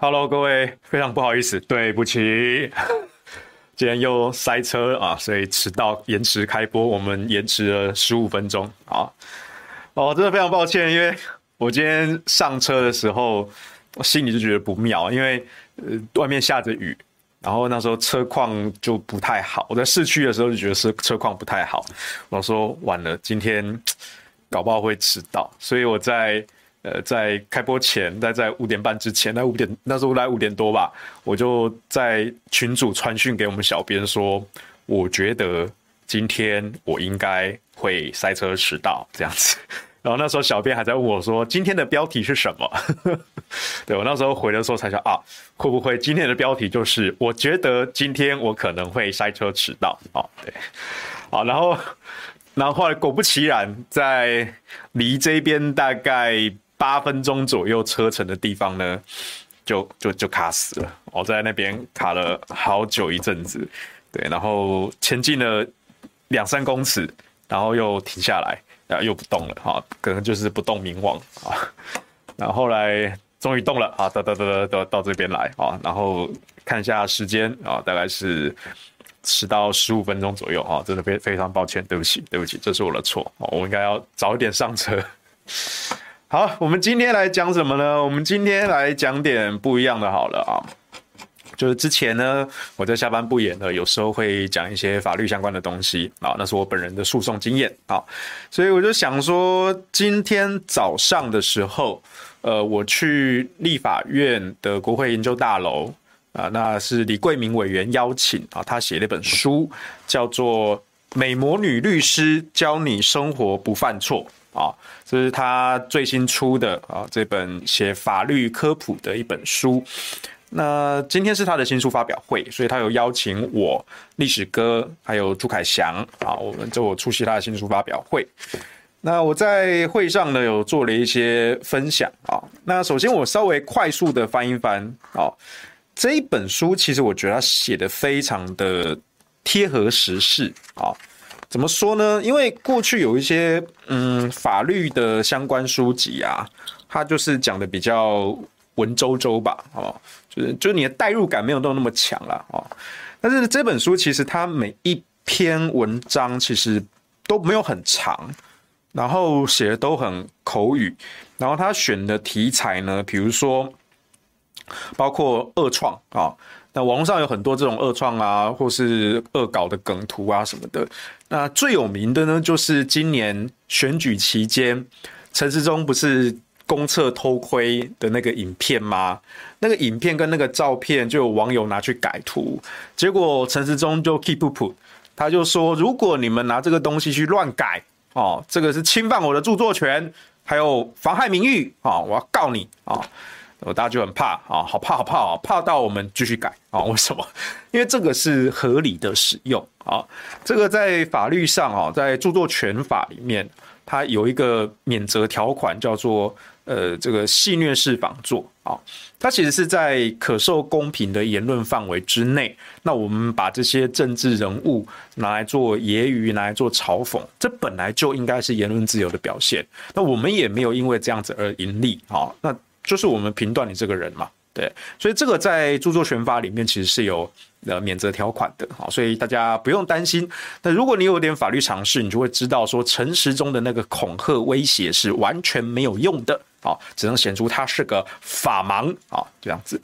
Hello，各位，非常不好意思，对不起，今天又塞车啊，所以迟到，延迟开播，我们延迟了十五分钟啊。哦，真的非常抱歉，因为我今天上车的时候，我心里就觉得不妙，因为呃外面下着雨，然后那时候车况就不太好。我在市区的时候就觉得是车况不太好，我说晚了，今天搞不好会迟到，所以我在。呃，在开播前，在在五点半之前，那五点那时候来五点多吧，我就在群主传讯给我们小编说，我觉得今天我应该会塞车迟到这样子。然后那时候小编还在问我说，今天的标题是什么？对，我那时候回的时候才想啊，会不会今天的标题就是我觉得今天我可能会塞车迟到？哦，对，好，然后然后后来果不其然，在离这边大概。八分钟左右车程的地方呢，就就就卡死了。我在那边卡了好久一阵子，对，然后前进了两三公尺，然后又停下来，然后又不动了，哈，可能就是不动明王啊。然后后来终于动了，啊，哒哒哒哒到这边来啊，然后看一下时间啊，大概是迟到十五分钟左右啊，真的非非常抱歉，对不起，对不起，这是我的错，我应该要早一点上车。好，我们今天来讲什么呢？我们今天来讲点不一样的，好了啊，就是之前呢，我在下班不演的，有时候会讲一些法律相关的东西啊，那是我本人的诉讼经验啊，所以我就想说，今天早上的时候，呃，我去立法院的国会研究大楼啊，那是李贵明委员邀请啊，他写了一本书，叫做《美魔女律师教你生活不犯错》。啊，这是他最新出的啊，这本写法律科普的一本书。那今天是他的新书发表会，所以他有邀请我、历史哥还有朱凯翔啊，我们就我出席他的新书发表会。那我在会上呢，有做了一些分享啊。那首先我稍微快速的翻一翻啊，这一本书其实我觉得他写的非常的贴合时事啊。怎么说呢？因为过去有一些嗯法律的相关书籍啊，它就是讲的比较文绉绉吧，哦，就是就是你的代入感没有到那么强了哦。但是这本书其实它每一篇文章其实都没有很长，然后写的都很口语，然后他选的题材呢，比如说包括恶创啊。那网络上有很多这种恶创啊，或是恶搞的梗图啊什么的。那最有名的呢，就是今年选举期间，陈时中不是公厕偷窥的那个影片吗？那个影片跟那个照片，就有网友拿去改图，结果陈时中就 keep up，他就说：如果你们拿这个东西去乱改哦，这个是侵犯我的著作权，还有妨害名誉啊，我要告你啊！我大家就很怕啊，好怕好怕啊，怕到我们继续改啊？为什么？因为这个是合理的使用啊，这个在法律上啊，在著作权法里面，它有一个免责条款，叫做呃这个戏谑式仿作啊，它其实是在可受公平的言论范围之内。那我们把这些政治人物拿来做揶揄，拿来做嘲讽，这本来就应该是言论自由的表现。那我们也没有因为这样子而盈利啊，那。就是我们评断你这个人嘛，对，所以这个在著作权法里面其实是有呃免责条款的，啊，所以大家不用担心。那如果你有点法律常识，你就会知道说诚实中的那个恐吓威胁是完全没有用的，啊，只能显出他是个法盲啊，这样子。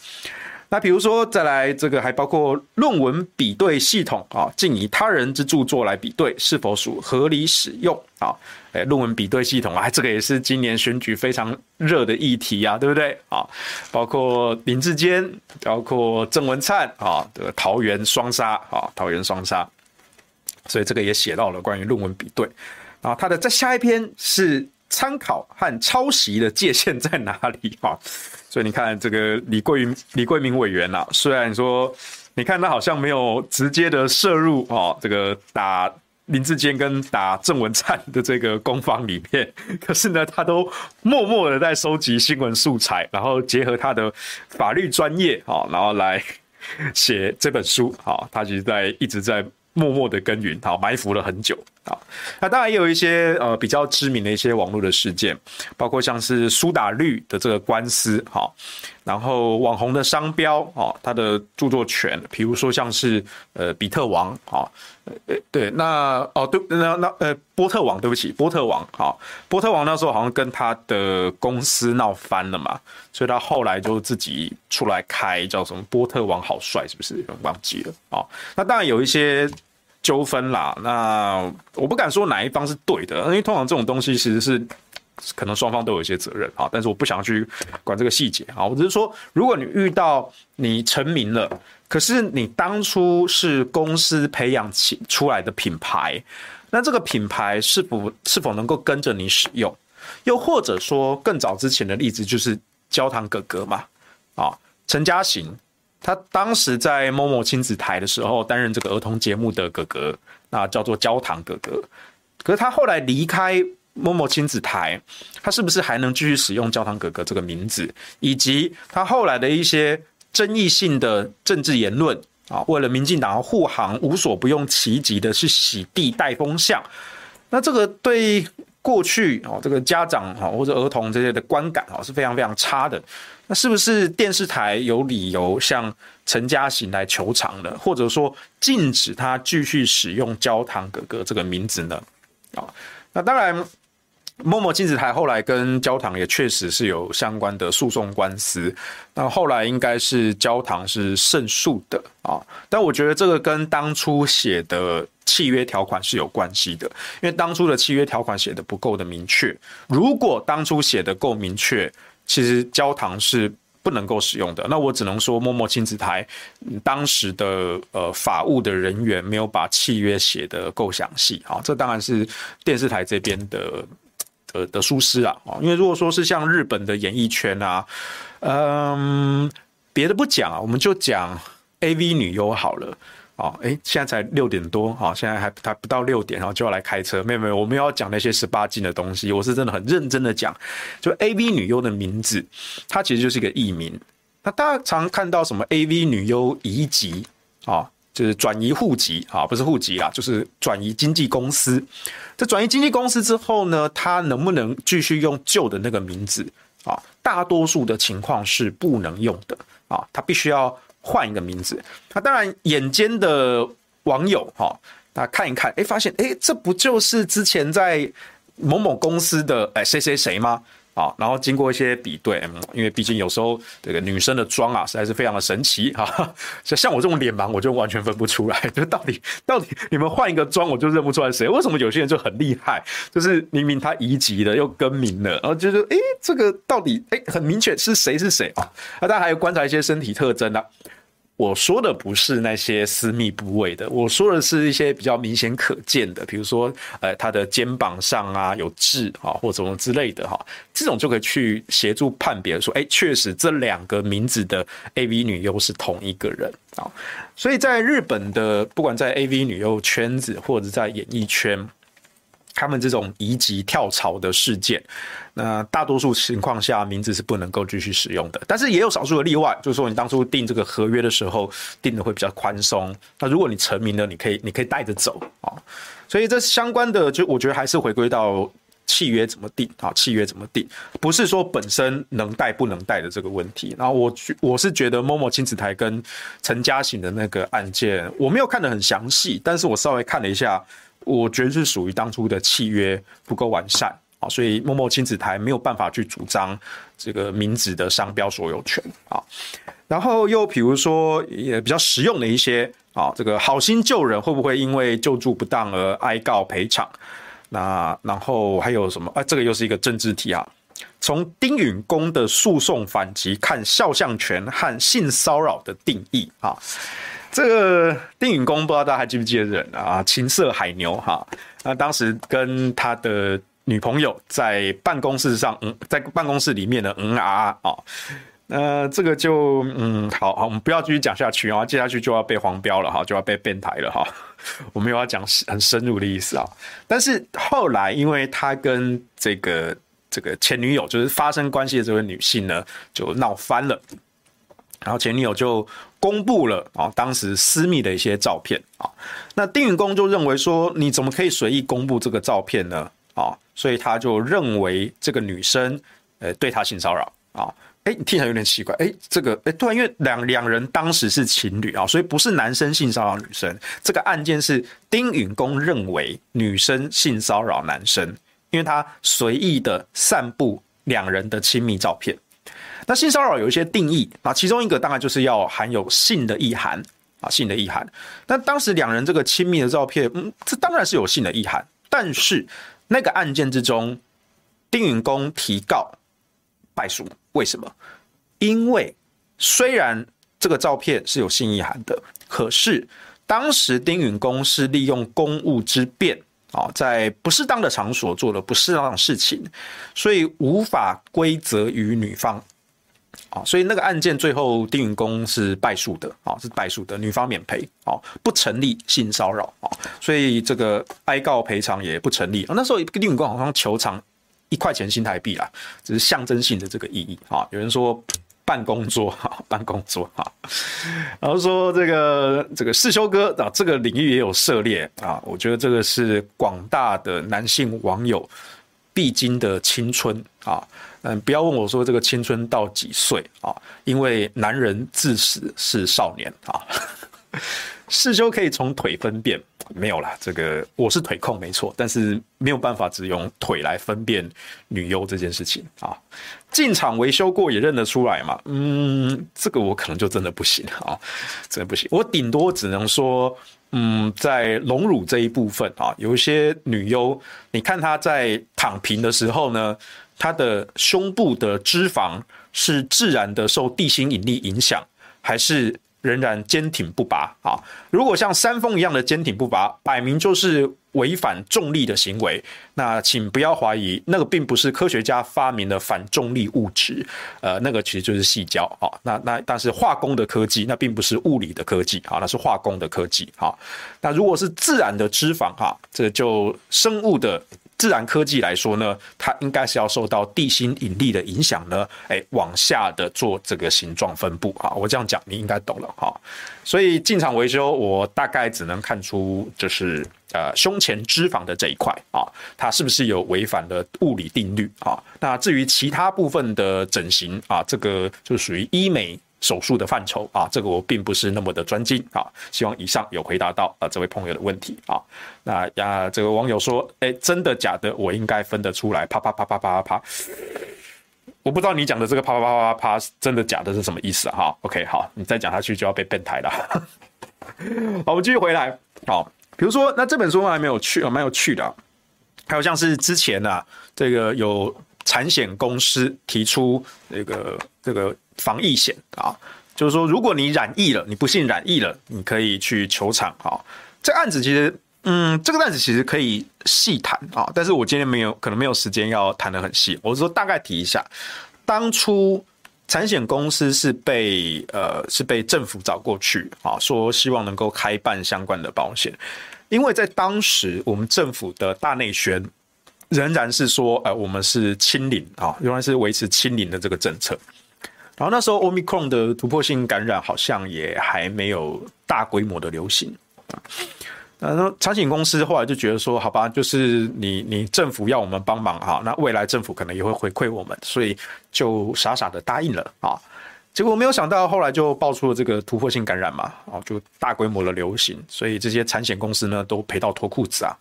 那比如说，再来这个还包括论文比对系统啊，竟以他人之著作来比对，是否属合理使用啊？哎，论文比对系统啊，这个也是今年选举非常热的议题啊，对不对啊？包括林志坚，包括郑文灿啊，这个桃园双杀啊，桃园双杀，所以这个也写到了关于论文比对啊。他的再下一篇是参考和抄袭的界限在哪里啊？所以你看，这个李贵李桂明委员啊，虽然说你看他好像没有直接的涉入哦，这个打林志坚跟打郑文灿的这个攻防里面，可是呢，他都默默的在收集新闻素材，然后结合他的法律专业啊，然后来写这本书啊，他其实在一直在默默的耕耘，好埋伏了很久啊，那当然也有一些呃比较知名的一些网络的事件，包括像是苏打绿的这个官司，哈，然后网红的商标，哦，他的著作权，比如说像是呃比特王，哈，呃对，那哦对，那那呃波特王，对不起，波特王，哈，波特王那时候好像跟他的公司闹翻了嘛，所以他后来就自己出来开叫什么波特王好帅，是不是？忘记了，啊，那当然有一些。纠纷啦，那我不敢说哪一方是对的，因为通常这种东西其实是可能双方都有一些责任啊，但是我不想去管这个细节啊，我只是说，如果你遇到你成名了，可是你当初是公司培养起出来的品牌，那这个品牌是否是否能够跟着你使用？又或者说更早之前的例子就是焦糖哥哥嘛，啊，陈嘉行。他当时在某某亲子台的时候担任这个儿童节目的哥哥，那叫做焦糖哥哥。可是他后来离开某某亲子台，他是不是还能继续使用焦糖哥哥这个名字？以及他后来的一些争议性的政治言论啊，为了民进党护航，无所不用其极的去洗地带风向。那这个对过去哦，这个家长哈或者儿童这些的观感啊是非常非常差的。那是不是电视台有理由向陈嘉行来求偿呢？或者说禁止他继续使用“焦糖哥哥”这个名字呢？啊，那当然，MOMO 亲子台后来跟焦糖也确实是有相关的诉讼官司。那后来应该是焦糖是胜诉的啊。但我觉得这个跟当初写的契约条款是有关系的，因为当初的契约条款写的不够的明确。如果当初写的够明确，其实焦糖是不能够使用的，那我只能说默默亲子台当时的呃法务的人员没有把契约写得够详细啊，这当然是电视台这边的的的疏失啊啊，因为如果说是像日本的演艺圈啊，嗯，别的不讲啊，我们就讲 AV 女优好了。哦，哎，现在才六点多，好，现在还还不到六点，然后就要来开车。没有没有，我们要讲那些十八禁的东西，我是真的很认真的讲。就 AV 女优的名字，它其实就是一个艺名。那大家常看到什么 AV 女优移籍啊，就是转移户籍啊，不是户籍啦，就是转移经纪公司。这转移经纪公司之后呢，它能不能继续用旧的那个名字啊？大多数的情况是不能用的啊，它必须要。换一个名字，那当然，眼尖的网友哈，那看一看，哎，发现哎，这不就是之前在某某公司的哎谁谁谁吗？啊，然后经过一些比对，因为毕竟有时候这个女生的妆啊，实在是非常的神奇哈。像像我这种脸盲，我就完全分不出来，就到底到底你们换一个妆，我就认不出来谁。为什么有些人就很厉害，就是明明他移籍了又更名了，然后就是哎，这个到底哎很明确是谁是谁啊？那大家还有观察一些身体特征啊。我说的不是那些私密部位的，我说的是一些比较明显可见的，比如说，呃，他的肩膀上啊有痣啊，或者什么之类的哈，这种就可以去协助判别说，哎，确实这两个名字的 AV 女优是同一个人啊。所以在日本的，不管在 AV 女优圈子或者在演艺圈。他们这种移籍跳槽的事件，那大多数情况下名字是不能够继续使用的，但是也有少数的例外，就是说你当初订这个合约的时候订的会比较宽松。那如果你成名了，你可以你可以带着走啊。所以这相关的，就我觉得还是回归到契约怎么订啊，契约怎么订，不是说本身能带不能带的这个问题。然后我我是觉得 MOMO 亲子台跟陈嘉行的那个案件，我没有看得很详细，但是我稍微看了一下。我觉得是属于当初的契约不够完善啊，所以默默亲子台没有办法去主张这个名字的商标所有权啊。然后又比如说也比较实用的一些啊，这个好心救人会不会因为救助不当而哀告赔偿？那然后还有什么？啊，这个又是一个政治题啊。从丁允恭的诉讼反击看肖像权和性骚扰的定义啊。这个丁允恭不知道大家还记不记得人啊？情色海牛哈，那当时跟他的女朋友在办公室上，嗯，在办公室里面的嗯啊啊，那这个就嗯，好好，我们不要继续讲下去啊，接下去就要被黄标了哈，就要被变态了哈。我们又要讲很深入的意思啊，但是后来因为他跟这个这个前女友就是发生关系的这位女性呢，就闹翻了。然后前女友就公布了啊，当时私密的一些照片啊。那丁允恭就认为说，你怎么可以随意公布这个照片呢？啊，所以他就认为这个女生呃对他性骚扰啊。哎，你听起来有点奇怪。哎，这个哎，对，因为两两人当时是情侣啊，所以不是男生性骚扰女生。这个案件是丁允恭认为女生性骚扰男生，因为他随意的散布两人的亲密照片。那性骚扰有一些定义啊，其中一个当然就是要含有性的意涵啊，性的意涵。那当时两人这个亲密的照片，嗯，这当然是有性的意涵。但是那个案件之中，丁允恭提告败诉，为什么？因为虽然这个照片是有性意涵的，可是当时丁允恭是利用公务之便啊，在不适当的场所做了不适当的事情，所以无法归责于女方。啊，所以那个案件最后丁允恭是败诉的啊，是败诉的，女方免赔啊，不成立性骚扰啊，所以这个哀告赔偿也不成立。那时候丁允恭好像求偿一块钱新台币啦，只是象征性的这个意义啊。有人说办公桌哈，办公桌哈，然后说这个这个世修哥啊，这个领域也有涉猎啊，我觉得这个是广大的男性网友必经的青春啊。嗯，不要问我说这个青春到几岁啊？因为男人自始是少年啊。世修可以从腿分辨，没有啦，这个我是腿控没错，但是没有办法只用腿来分辨女优这件事情啊。进场维修过也认得出来嘛？嗯，这个我可能就真的不行啊，真的不行。我顶多只能说，嗯，在隆乳这一部分啊，有一些女优，你看她在躺平的时候呢。它的胸部的脂肪是自然的受地心引力影响，还是仍然坚挺不拔啊？如果像山峰一样的坚挺不拔，摆明就是违反重力的行为。那请不要怀疑，那个并不是科学家发明的反重力物质，呃，那个其实就是矽胶啊。那那但是化工的科技，那并不是物理的科技啊，那是化工的科技啊。那如果是自然的脂肪哈，这就生物的。自然科技来说呢，它应该是要受到地心引力的影响呢，哎，往下的做这个形状分布啊。我这样讲你应该懂了哈。所以进场维修，我大概只能看出就是呃胸前脂肪的这一块啊，它是不是有违反了物理定律啊？那至于其他部分的整形啊，这个就属于医美。手术的范畴啊，这个我并不是那么的专精啊。希望以上有回答到啊这位朋友的问题啊。那呀，这个网友说，哎，真的假的？我应该分得出来。啪啪啪啪啪啪啪。我不知道你讲的这个啪啪啪啪啪真的假的是什么意思哈？OK，好，你再讲下去就要被变态了。好，我们继续回来。好，比如说，那这本书还没有趣啊，蛮有趣的。还有像是之前、啊，这个有产险公司提出那个这个。防疫险啊，就是说，如果你染疫了，你不幸染疫了，你可以去球场啊。这案子其实，嗯，这个案子其实可以细谈啊，但是我今天没有，可能没有时间要谈得很细。我是说大概提一下，当初产险公司是被呃是被政府找过去啊，说希望能够开办相关的保险，因为在当时我们政府的大内宣仍然是说，呃，我们是清零啊，仍然是维持清零的这个政策。然后那时候，Omicron 的突破性感染好像也还没有大规模的流行啊。然后产险公司后来就觉得说，好吧，就是你你政府要我们帮忙哈，那未来政府可能也会回馈我们，所以就傻傻的答应了啊。结果没有想到后来就爆出了这个突破性感染嘛，啊，就大规模的流行，所以这些产险公司呢都赔到脱裤子啊。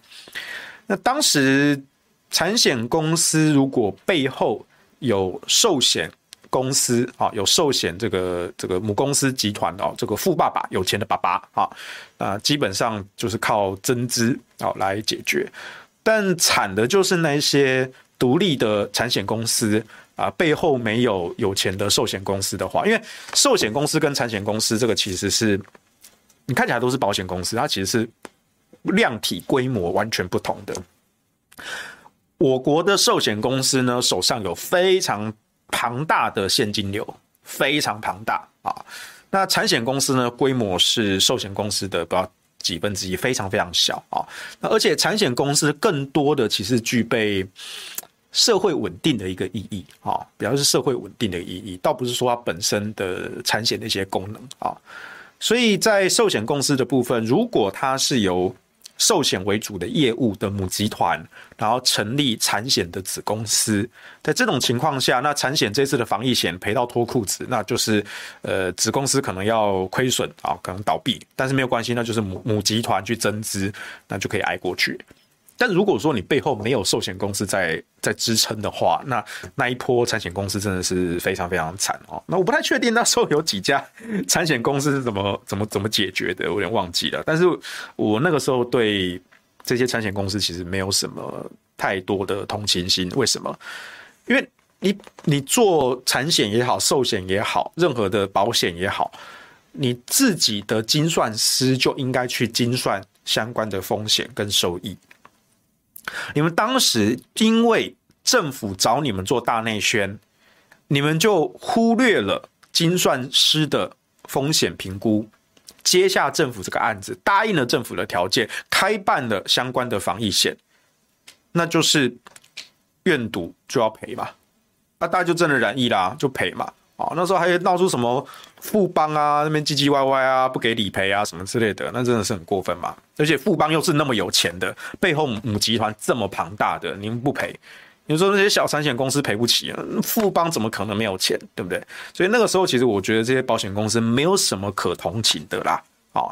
那当时产险公司如果背后有寿险，公司啊，有寿险这个这个母公司集团哦，这个富爸爸有钱的爸爸啊，啊，基本上就是靠增资啊来解决。但惨的就是那些独立的产险公司啊，背后没有有钱的寿险公司的话，因为寿险公司跟产险公司这个其实是你看起来都是保险公司，它其实是量体规模完全不同的。我国的寿险公司呢，手上有非常庞大的现金流，非常庞大啊！那产险公司呢，规模是寿险公司的不到几分之一，非常非常小啊！那而且产险公司更多的其实具备社会稳定的一个意义啊，比较是社会稳定的意义，倒不是说它本身的产险的一些功能啊。所以在寿险公司的部分，如果它是由寿险为主的业务的母集团，然后成立产险的子公司，在这种情况下，那产险这次的防疫险赔到脱裤子，那就是呃子公司可能要亏损啊，可能倒闭，但是没有关系，那就是母母集团去增资，那就可以挨过去。但如果说你背后没有寿险公司在在支撑的话，那那一波产险公司真的是非常非常惨哦。那我不太确定那时候有几家产险公司是怎么 怎么怎么解决的，我有点忘记了。但是我那个时候对这些产险公司其实没有什么太多的同情心。为什么？因为你你做产险也好，寿险也好，任何的保险也好，你自己的精算师就应该去精算相关的风险跟收益。你们当时因为政府找你们做大内宣，你们就忽略了精算师的风险评估，接下政府这个案子，答应了政府的条件，开办了相关的防疫险，那就是愿赌就要赔嘛，那大家就真的染疫啦，就赔嘛。哦，那时候还闹出什么富邦啊，那边唧唧歪歪啊，不给理赔啊，什么之类的，那真的是很过分嘛。而且富邦又是那么有钱的，背后母集团这么庞大的，您不赔，你说那些小产险公司赔不起啊，富邦怎么可能没有钱，对不对？所以那个时候，其实我觉得这些保险公司没有什么可同情的啦。啊，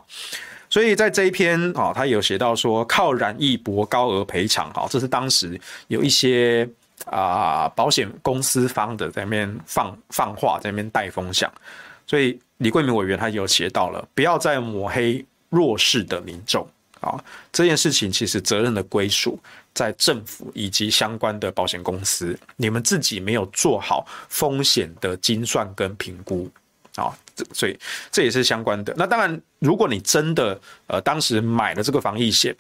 所以在这一篇啊，他有写到说，靠染疫博高额赔偿，哈，这是当时有一些。啊，保险公司方的在那边放放话，在那边带风向，所以李贵明委员他有写到了，不要再抹黑弱势的民众啊。这件事情其实责任的归属在政府以及相关的保险公司，你们自己没有做好风险的精算跟评估啊，这所以这也是相关的。那当然，如果你真的呃当时买了这个防疫险，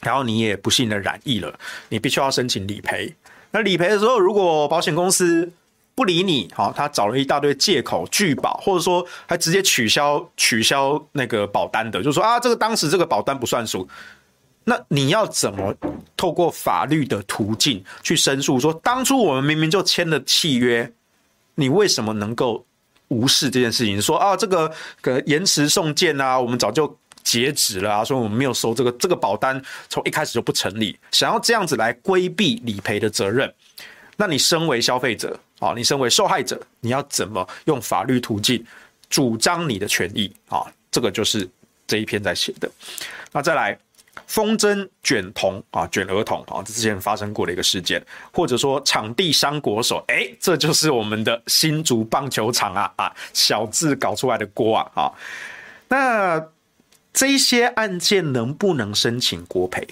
然后你也不幸的染疫了，你必须要申请理赔。那理赔的时候，如果保险公司不理你，好，他找了一大堆借口拒保，或者说还直接取消取消那个保单的，就说啊，这个当时这个保单不算数。那你要怎么透过法律的途径去申诉？说当初我们明明就签了契约，你为什么能够无视这件事情？说啊，这个可延迟送件啊，我们早就。截止了啊！所以我们没有收这个这个保单，从一开始就不成立。想要这样子来规避理赔的责任，那你身为消费者啊，你身为受害者，你要怎么用法律途径主张你的权益啊？这个就是这一篇在写的。那再来，风筝卷童啊，卷儿童啊，这之前发生过的一个事件，或者说场地伤国手，哎，这就是我们的新竹棒球场啊啊，小智搞出来的锅啊啊，那。这些案件能不能申请国赔？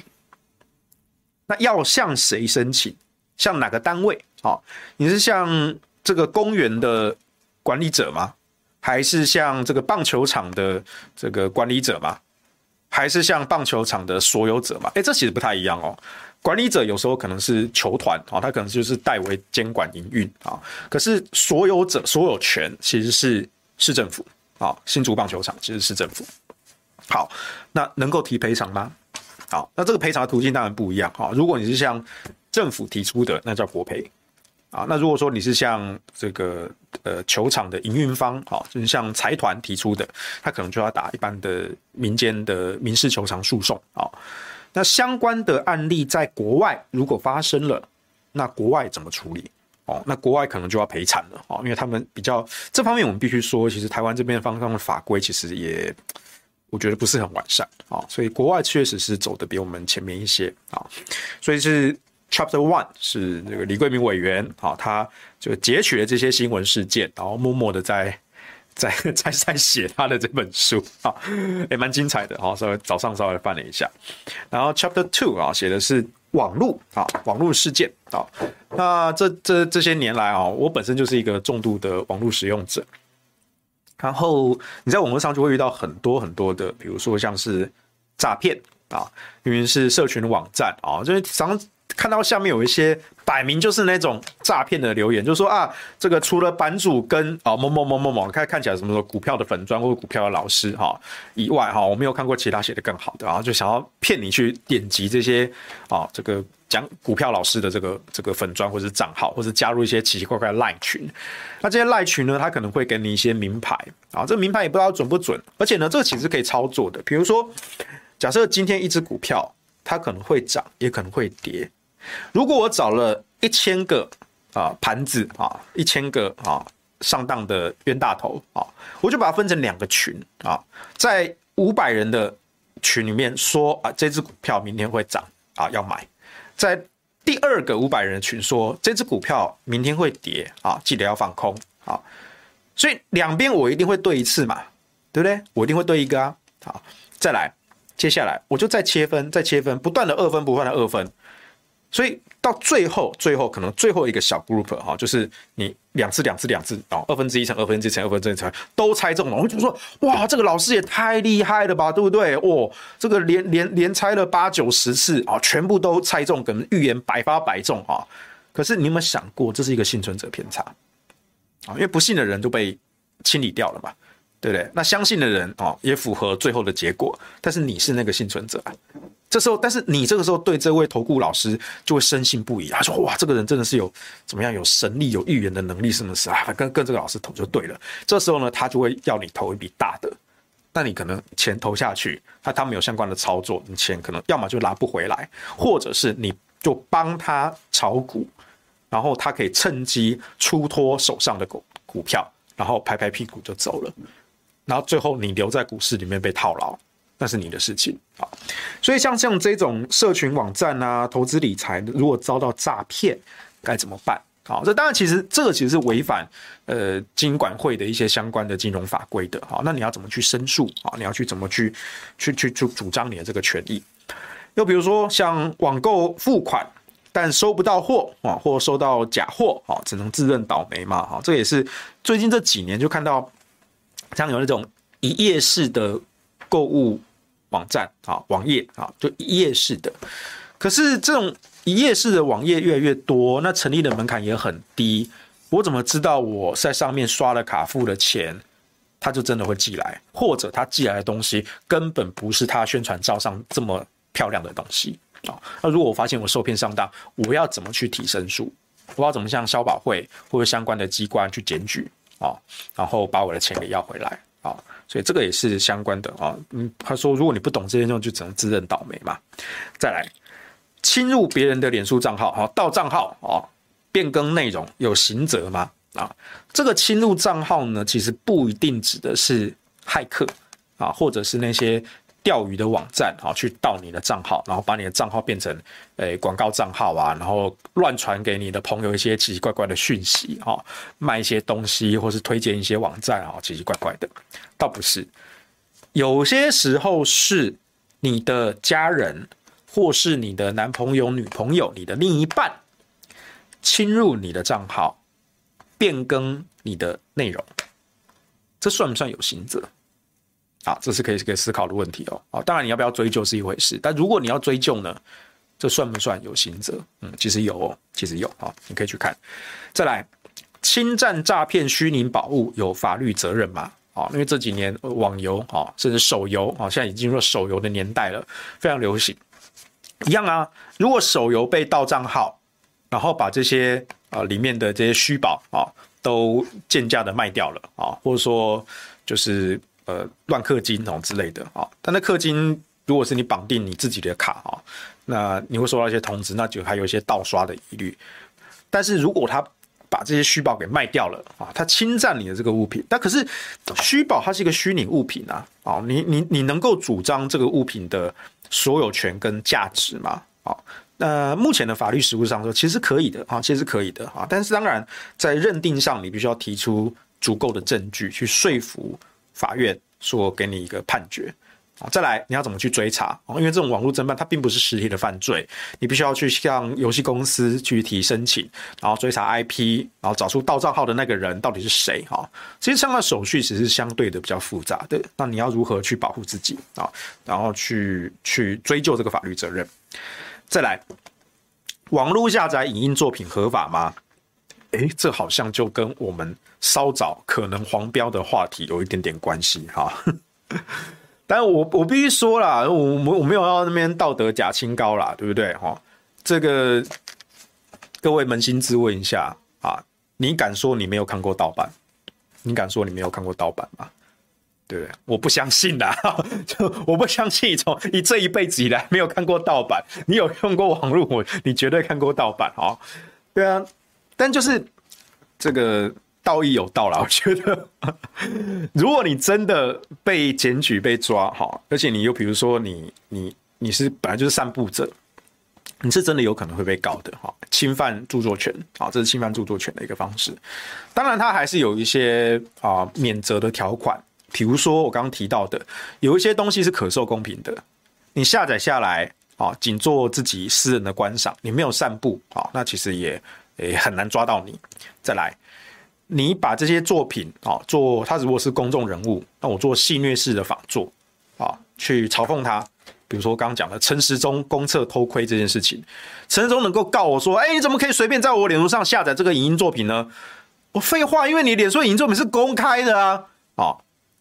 那要向谁申请？向哪个单位？好，你是向这个公园的管理者吗？还是向这个棒球场的这个管理者吗？还是向棒球场的所有者吗？哎，这其实不太一样哦。管理者有时候可能是球团啊，他可能就是代为监管营运啊。可是所有者所有权其实是市政府啊，新竹棒球场其实是市政府。好，那能够提赔偿吗？好，那这个赔偿途径当然不一样哈。如果你是向政府提出的，那叫国赔啊。那如果说你是向这个呃球场的营运方，好，就是向财团提出的，他可能就要打一般的民间的民事求偿诉讼啊。那相关的案例在国外如果发生了，那国外怎么处理？哦，那国外可能就要赔偿了啊，因为他们比较这方面，我们必须说，其实台湾这边方向的法规其实也。我觉得不是很完善啊，所以国外确实是走得比我们前面一些啊，所以是 Chapter One 是那个李桂明委员啊，他就截取了这些新闻事件，然后默默的在在在在写他的这本书啊，也蛮精彩的啊，稍微早上稍微翻了一下，然后 Chapter Two 啊写的是网络啊网络事件啊，那这这这些年来啊，我本身就是一个重度的网络使用者。然后你在网络上就会遇到很多很多的，比如说像是诈骗啊，因为是社群网站啊，就是常看到下面有一些摆明就是那种诈骗的留言，就是说啊，这个除了版主跟啊某某某某某看看起来什么什么股票的粉专或者股票的老师哈以外哈，我没有看过其他写的更好的，然后就想要骗你去点击这些啊这个讲股票老师的这个这个粉砖或者是账号，或者加入一些奇奇怪怪的赖群。那这些赖群呢，他可能会给你一些名牌啊，这个明牌也不知道准不准，而且呢，这个其实可以操作的。比如说，假设今天一只股票，它可能会涨，也可能会跌。如果我找了一千个啊盘子啊，一千个啊上当的冤大头啊，我就把它分成两个群啊，在五百人的群里面说啊，这只股票明天会涨啊，要买。在第二个五百人群说，这只股票明天会跌啊，记得要放空啊。所以两边我一定会对一次嘛，对不对？我一定会对一个啊。好，再来，接下来我就再切分，再切分，不断的二分，不断的二分。所以到最后，最后可能最后一个小 group 哈，就是你两次、两次、两次哦，二分之一乘二分之一乘二分之一乘都猜中了，我们就说哇，这个老师也太厉害了吧，对不对？哦，这个连连连猜了八九十次啊，全部都猜中，可能预言百发百中啊。可是你有没有想过，这是一个幸存者偏差啊？因为不幸的人都被清理掉了嘛。对不对？那相信的人哦，也符合最后的结果。但是你是那个幸存者，这时候，但是你这个时候对这位投顾老师就会深信不疑。他说：“哇，这个人真的是有怎么样，有神力、有预言的能力，是不是啊？跟跟这个老师投就对了。”这时候呢，他就会要你投一笔大的。那你可能钱投下去，他他没有相关的操作，你钱可能要么就拿不回来，或者是你就帮他炒股，然后他可以趁机出脱手上的股股票，然后拍拍屁股就走了。然后最后你留在股市里面被套牢，那是你的事情啊。所以像像这种社群网站啊，投资理财，如果遭到诈骗，该怎么办？好，这当然其实这个其实是违反呃金管会的一些相关的金融法规的。好，那你要怎么去申诉啊？你要去怎么去去去主主张你的这个权益？又比如说像网购付款但收不到货啊，或收到假货啊，只能自认倒霉嘛。哈，这也是最近这几年就看到。像有那种一页式的购物网站啊，网页啊，就一页式的。可是这种一页式的网页越来越多，那成立的门槛也很低。我怎么知道我在上面刷了卡付了钱，他就真的会寄来？或者他寄来的东西根本不是他宣传照上这么漂亮的东西啊？那如果我发现我受骗上当，我要怎么去提申诉？我要怎么向消保会或者相关的机关去检举？啊，然后把我的钱给要回来啊，所以这个也是相关的啊。嗯，他说如果你不懂这些，就只能自认倒霉嘛。再来，侵入别人的脸书账号啊，盗账号啊，变更内容有刑责吗？啊，这个侵入账号呢，其实不一定指的是骇客啊，或者是那些。钓鱼的网站啊，去盗你的账号，然后把你的账号变成诶广告账号啊，然后乱传给你的朋友一些奇奇怪怪的讯息啊，卖一些东西或是推荐一些网站啊，奇奇怪怪的，倒不是。有些时候是你的家人或是你的男朋友、女朋友、你的另一半侵入你的账号，变更你的内容，这算不算有刑责？啊，这是可以可以思考的问题哦。啊，当然你要不要追究是一回事，但如果你要追究呢，这算不算有刑责？嗯，其实有哦，其实有啊，你可以去看。再来，侵占诈骗虚拟宝物有法律责任吗？啊，因为这几年网游啊，甚至手游啊，现在已经进入手游的年代了，非常流行。一样啊，如果手游被盗账号，然后把这些啊里面的这些虚宝啊都贱价的卖掉了啊，或者说就是。呃，乱氪金哦之类的啊，但那氪金如果是你绑定你自己的卡啊，那你会收到一些通知，那就还有一些盗刷的疑虑。但是如果他把这些虚宝给卖掉了啊，他侵占你的这个物品，但可是虚宝它是一个虚拟物品啊，啊，你你你能够主张这个物品的所有权跟价值吗？啊，那目前的法律实务上说，其实可以的啊，其实可以的啊，但是当然在认定上，你必须要提出足够的证据去说服。法院说给你一个判决啊，再来你要怎么去追查啊？因为这种网络侦办它并不是实体的犯罪，你必须要去向游戏公司去提申请，然后追查 IP，然后找出盗账号的那个人到底是谁哈。其实上的手续其实是相对的比较复杂的，那你要如何去保护自己啊？然后去去追究这个法律责任。再来，网络下载影音作品合法吗？诶，这好像就跟我们。稍早可能黄标的话题有一点点关系哈，但我我必须说啦，我我我没有要那边道德假清高啦，对不对哈？这个各位扪心自问一下啊，你敢说你没有看过盗版？你敢说你没有看过盗版吗？对不对？我不相信的，就我不相信你从你这一辈子以来没有看过盗版。你有用过网络，我你绝对看过盗版啊！对啊，但就是这个道义有道啦，我觉得，如果你真的被检举被抓哈，而且你又比如说你你你是本来就是散布者。你是真的有可能会被告的哈，侵犯著作权啊，这是侵犯著作权的一个方式。当然，它还是有一些啊免责的条款，比如说我刚刚提到的，有一些东西是可受公平的，你下载下来啊，仅做自己私人的观赏，你没有散布啊，那其实也也很难抓到你。再来，你把这些作品啊做，他如果是公众人物，那我做戏谑式的仿作啊，去嘲讽他。比如说刚刚讲的陈时中公厕偷窥这件事情，陈时中能够告我说：“哎，你怎么可以随便在我脸书上下载这个影音作品呢？”我废话，因为你脸书影音作品是公开的啊，啊，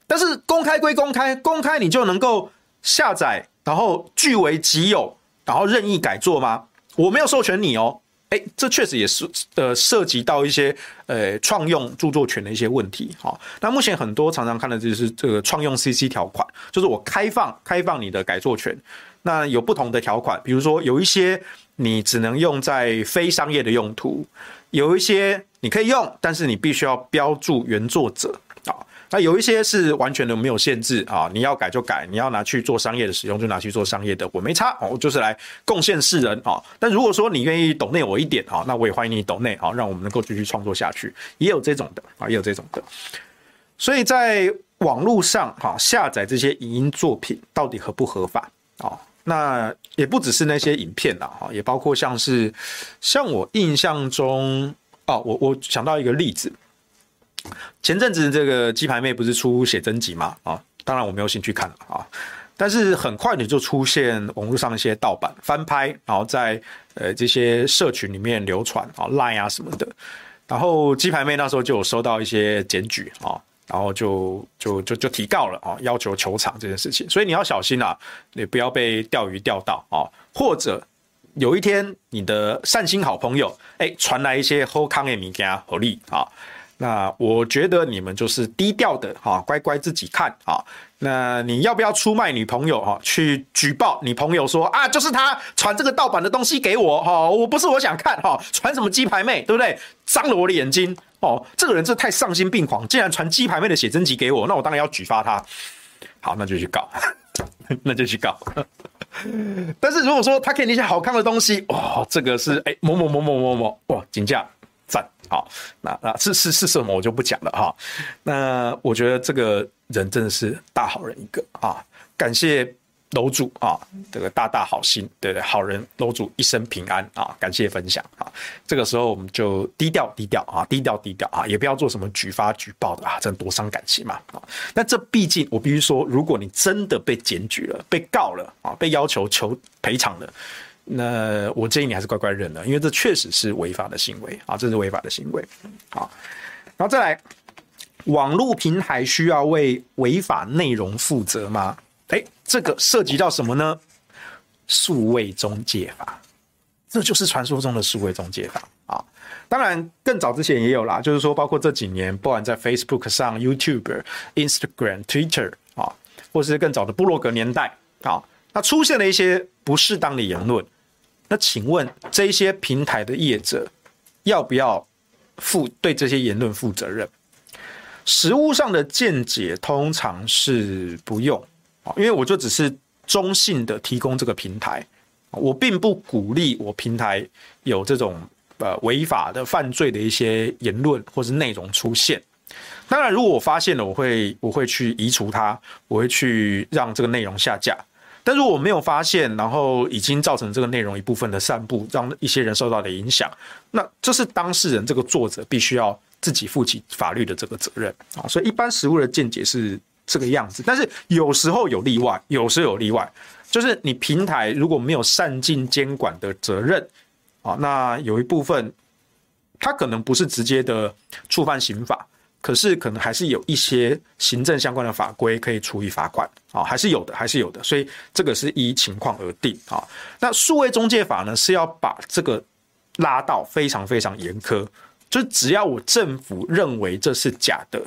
但是公开归公开，公开你就能够下载，然后据为己有，然后任意改作吗？我没有授权你哦。哎，这确实也是呃涉及到一些呃创用著作权的一些问题哈。那目前很多常常看的就是这个创用 CC 条款，就是我开放开放你的改作权，那有不同的条款，比如说有一些你只能用在非商业的用途，有一些你可以用，但是你必须要标注原作者。那有一些是完全的没有限制啊，你要改就改，你要拿去做商业的使用就拿去做商业的，我没差，我就是来贡献世人啊。但如果说你愿意懂内我一点啊，那我也欢迎你懂内啊，让我们能够继续创作下去，也有这种的啊，也有这种的。所以在网络上哈下载这些影音作品到底合不合法啊？那也不只是那些影片呐哈，也包括像是像我印象中啊，我我想到一个例子。前阵子这个鸡排妹不是出写真集嘛？啊，当然我没有兴趣看了啊。但是很快你就出现网络上一些盗版翻拍，然后在呃这些社群里面流传啊，Line 啊什么的。然后鸡排妹那时候就有收到一些检举啊，然后就就就就提告了啊，要求求偿这件事情。所以你要小心啊，你不要被钓鱼钓到啊，或者有一天你的善心好朋友哎传来一些好康的物件好利啊。那我觉得你们就是低调的哈，乖乖自己看啊。那你要不要出卖女朋友哈？去举报你朋友说啊，就是他传这个盗版的东西给我哈，我不是我想看哈，传什么鸡排妹对不对？脏了我的眼睛哦，这个人这太丧心病狂，竟然传鸡排妹的写真集给我，那我当然要举发他。好，那就去告，那就去告。但是如果说他给你一些好看的东西，哦，这个是哎某某某某某某哇，竞价。好，那那是是是什么，我就不讲了哈。那我觉得这个人真的是大好人一个啊，感谢楼主啊，这个大大好心，对对，好人楼主一生平安啊，感谢分享啊。这个时候我们就低调低调啊，低调低调啊，也不要做什么举发举报的啊，真多伤感情嘛啊。那这毕竟我必须说，如果你真的被检举了、被告了啊、被要求求赔偿了。那我建议你还是乖乖认了，因为这确实是违法的行为啊，这是违法的行为。好，然后再来，网络平台需要为违法内容负责吗？哎，这个涉及到什么呢？数位中介法，这就是传说中的数位中介法啊。当然，更早之前也有啦，就是说，包括这几年，不管在 Facebook 上、YouTube、Instagram、Twitter 啊，或是更早的部落格年代啊，那出现了一些不适当的言论。那请问这些平台的业者要不要负对这些言论负责任？实务上的见解通常是不用啊，因为我就只是中性的提供这个平台，我并不鼓励我平台有这种呃违法的犯罪的一些言论或是内容出现。当然，如果我发现了，我会我会去移除它，我会去让这个内容下架。但如果我没有发现，然后已经造成这个内容一部分的散布，让一些人受到的影响，那这是当事人这个作者必须要自己负起法律的这个责任啊。所以一般实务的见解是这个样子，但是有时候有例外，有时候有例外，就是你平台如果没有善尽监管的责任啊，那有一部分它可能不是直接的触犯刑法。可是可能还是有一些行政相关的法规可以处以罚款啊，还是有的，还是有的。所以这个是依情况而定啊。那数位中介法呢，是要把这个拉到非常非常严苛，就只要我政府认为这是假的，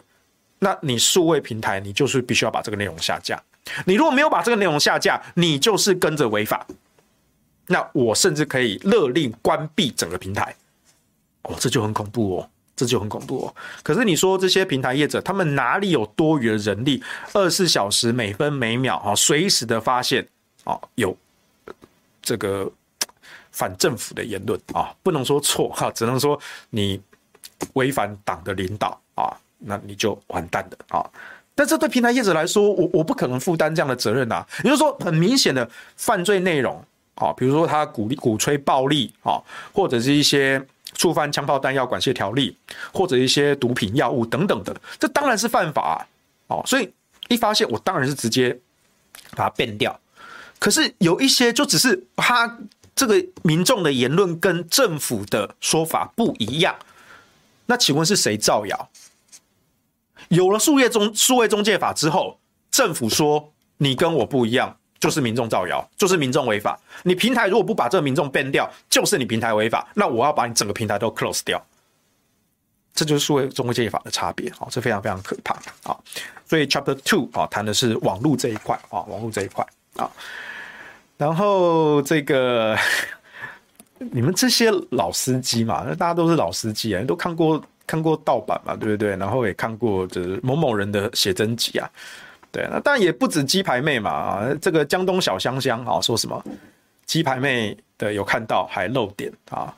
那你数位平台你就是必须要把这个内容下架。你如果没有把这个内容下架，你就是跟着违法。那我甚至可以勒令关闭整个平台。哦，这就很恐怖哦。这就很恐怖哦。可是你说这些平台业者，他们哪里有多余的人力？二十四小时每分每秒啊，随时的发现啊，有这个反政府的言论啊，不能说错哈，只能说你违反党的领导啊，那你就完蛋了啊。但这对平台业者来说，我我不可能负担这样的责任呐。也就是说，很明显的犯罪内容啊，比如说他鼓励鼓吹暴力啊，或者是一些。触犯枪炮弹药管制条例，或者一些毒品药物等等的，这当然是犯法啊！哦，所以一发现我当然是直接把它变掉。可是有一些就只是他这个民众的言论跟政府的说法不一样，那请问是谁造谣？有了数业中数位中介法之后，政府说你跟我不一样。就是民众造谣，就是民众违法。你平台如果不把这个民众 ban 掉，就是你平台违法。那我要把你整个平台都 close 掉。这就是数位中介法的差别，好，这非常非常可怕啊。所以 Chapter Two 啊，谈的是网络这一块啊，网络这一块啊。然后这个你们这些老司机嘛，那大家都是老司机啊，都看过看过盗版嘛，对不对？然后也看过就是某某人的写真集啊。对，那当然也不止鸡排妹嘛啊，这个江东小香香啊，说什么鸡排妹的有看到还漏点啊？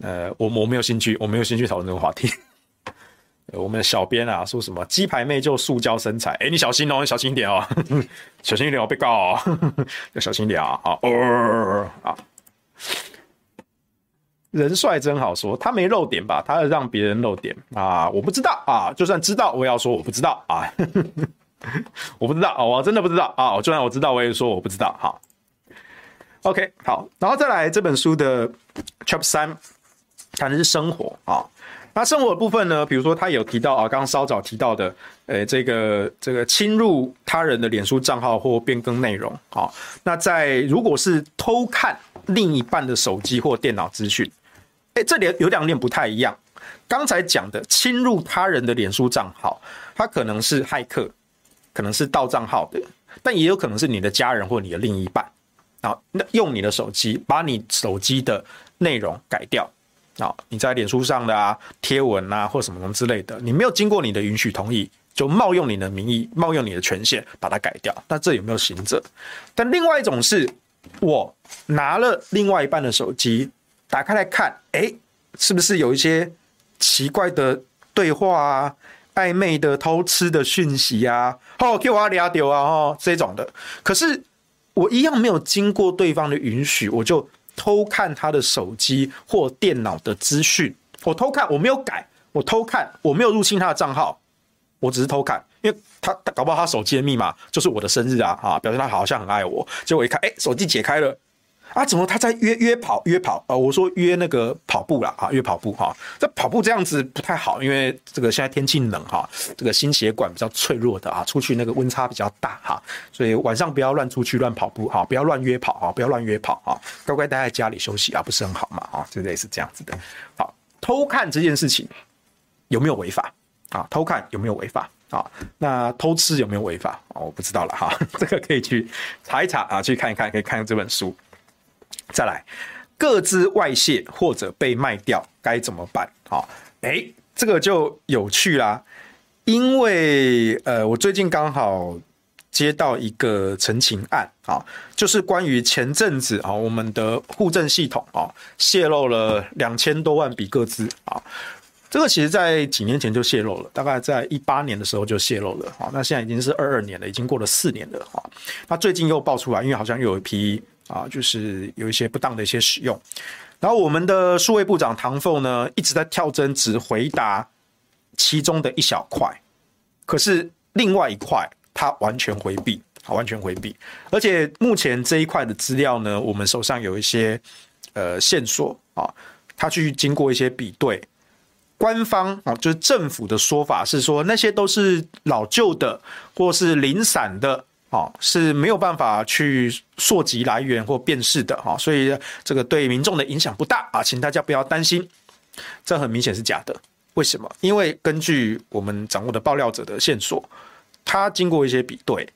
呃，我我没有兴趣，我没有兴趣讨论这个话题。我们的小编啊说什么鸡排妹就塑胶身材？哎，你小心哦，你小心一点哦，小心一点哦，被告哦，要小心一点啊！啊，哦啊，人帅真好说，他没漏点吧？他要让别人漏点啊？我不知道啊，就算知道，我也要说我不知道啊。我不知道啊，我真的不知道啊！就算我知道，我也说我不知道。好，OK，好，然后再来这本书的 Chapter 三，谈的是生活啊。那生活的部分呢，比如说他有提到啊，刚刚稍早提到的，诶，这个这个侵入他人的脸书账号或变更内容啊。那在如果是偷看另一半的手机或电脑资讯，诶，这里有两点不太一样。刚才讲的侵入他人的脸书账号，他可能是骇客。可能是盗账号的，但也有可能是你的家人或你的另一半，啊，那用你的手机把你手机的内容改掉，啊，你在脸书上的啊贴文啊或什么什么之类的，你没有经过你的允许同意，就冒用你的名义、冒用你的权限把它改掉，那这有没有刑责？但另外一种是，我拿了另外一半的手机，打开来看，哎，是不是有一些奇怪的对话啊？暧昧的偷吃的讯息啊，哦，Q 啊，俩丢啊，哦，这种的。可是我一样没有经过对方的允许，我就偷看他的手机或电脑的资讯。我偷看，我没有改，我偷看，我没有入侵他的账号，我只是偷看，因为他他搞不好他手机的密码就是我的生日啊，啊，表示他好像很爱我。结果一看，哎，手机解开了。啊，怎么他在约约跑约跑啊、呃？我说约那个跑步啦，啊，约跑步哈。这跑步这样子不太好，因为这个现在天气冷哈，这个心血管比较脆弱的啊，出去那个温差比较大哈，所以晚上不要乱出去乱跑步哈，不要乱约跑啊，不要乱约跑啊，乖乖待在家里休息啊，不是很好嘛啊，这类是这样子的。好，偷看这件事情有没有违法啊？偷看有没有违法啊？那偷吃有没有违法啊？我不知道了哈，这个可以去查一查啊，去看一看，可以看看这本书。再来，各资外泄或者被卖掉该怎么办？好，哎，这个就有趣啦，因为呃，我最近刚好接到一个陈情案啊，就是关于前阵子啊，我们的户政系统啊泄露了两千多万笔个资啊，这个其实在几年前就泄露了，大概在一八年的时候就泄露了啊，那现在已经是二二年了，已经过了四年了啊，那最近又爆出来，因为好像又有一批。啊，就是有一些不当的一些使用，然后我们的数位部长唐凤呢一直在跳针，只回答其中的一小块，可是另外一块他完全回避，啊，完全回避，而且目前这一块的资料呢，我们手上有一些呃线索啊，他去经过一些比对，官方啊，就是政府的说法是说，那些都是老旧的或是零散的啊，是没有办法去溯及来源或辨识的哈，所以这个对民众的影响不大啊，请大家不要担心。这很明显是假的，为什么？因为根据我们掌握的爆料者的线索，他经过一些比对，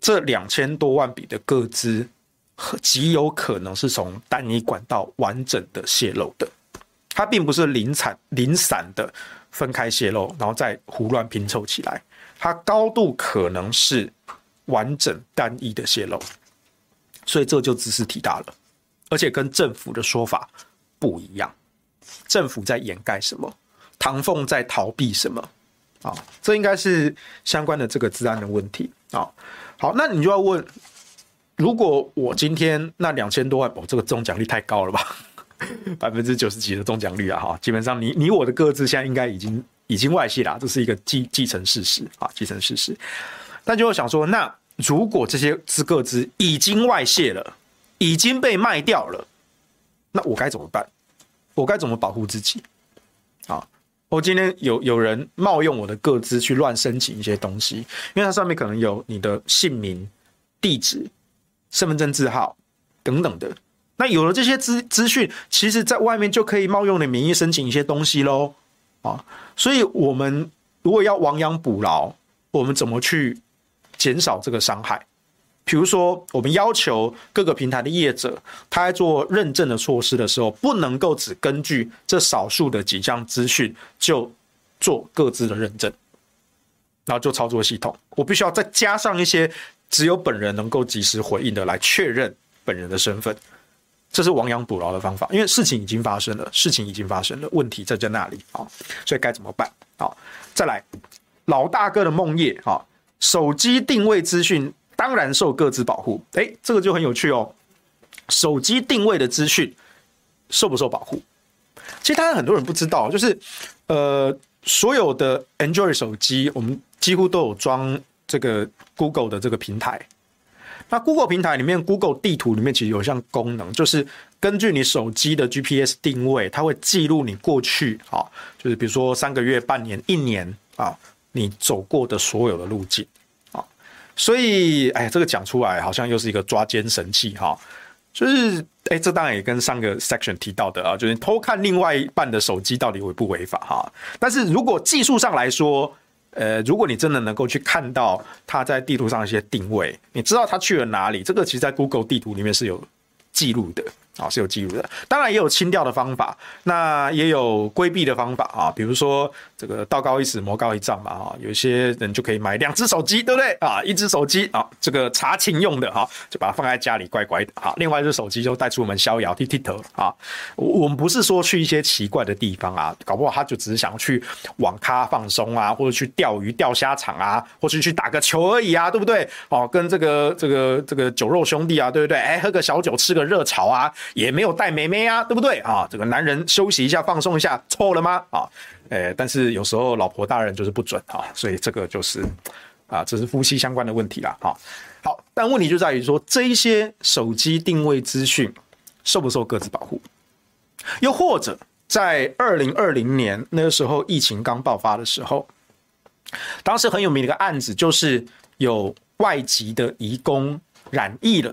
这两千多万笔的个资，极有可能是从单一管道完整的泄露的。它并不是零散零散的分开泄露，然后再胡乱拼凑起来。它高度可能是完整单一的泄露，所以这就只是提大了，而且跟政府的说法不一样。政府在掩盖什么？唐凤在逃避什么？啊，这应该是相关的这个治安的问题啊。好，那你就要问，如果我今天那两千多万，哦，这个中奖率太高了吧？百分之九十几的中奖率啊，哈，基本上你你我的个资现在应该已经已经外泄了，这是一个既既成事实啊，既成事实。但就会想说，那如果这些资个资已经外泄了，已经被卖掉了，那我该怎么办？我该怎么保护自己？啊，我今天有有人冒用我的个资去乱申请一些东西，因为它上面可能有你的姓名、地址、身份证字号等等的。那有了这些资资讯，其实在外面就可以冒用你名义申请一些东西喽，啊，所以我们如果要亡羊补牢，我们怎么去减少这个伤害？比如说，我们要求各个平台的业者，他在做认证的措施的时候，不能够只根据这少数的几项资讯就做各自的认证，然后就操作系统，我必须要再加上一些只有本人能够及时回应的来确认本人的身份。这是亡羊补牢的方法，因为事情已经发生了，事情已经发生了，问题在在那里啊，所以该怎么办啊？再来，老大哥的梦夜啊，手机定位资讯当然受各自保护，哎，这个就很有趣哦。手机定位的资讯受不受保护？其实当然很多人不知道，就是呃，所有的 Android 手机，我们几乎都有装这个 Google 的这个平台。那 Google 平台里面，Google 地图里面其实有一项功能，就是根据你手机的 GPS 定位，它会记录你过去啊，就是比如说三个月、半年、一年啊，你走过的所有的路径啊。所以，哎，这个讲出来好像又是一个抓奸神器哈。就是，哎，这当然也跟上个 section 提到的啊，就是偷看另外一半的手机到底违不违法哈。但是如果技术上来说，呃，如果你真的能够去看到他在地图上一些定位，你知道他去了哪里，这个其实在 Google 地图里面是有记录的。啊，是有记录的，当然也有清掉的方法，那也有规避的方法啊，比如说这个道高一尺，魔高一丈嘛，啊，有些人就可以买两只手机，对不对啊？一只手机啊，这个查情用的哈，就把它放在家里乖乖的，好，另外一只手机就带出门逍遥，剃剃头啊。我们不是说去一些奇怪的地方啊，搞不好他就只是想去网咖放松啊，或者去钓鱼钓虾场啊，或者去打个球而已啊，对不对？哦，跟这个这个这个酒肉兄弟啊，对不对？哎，喝个小酒，吃个热炒啊。也没有带妹妹啊，对不对啊？这个男人休息一下，放松一下，错了吗？啊，诶，但是有时候老婆大人就是不准啊，所以这个就是啊，这是夫妻相关的问题啦。哈，好，但问题就在于说，这一些手机定位资讯受不受个资保护？又或者在二零二零年那个时候疫情刚爆发的时候，当时很有名的一个案子，就是有外籍的移工染疫了。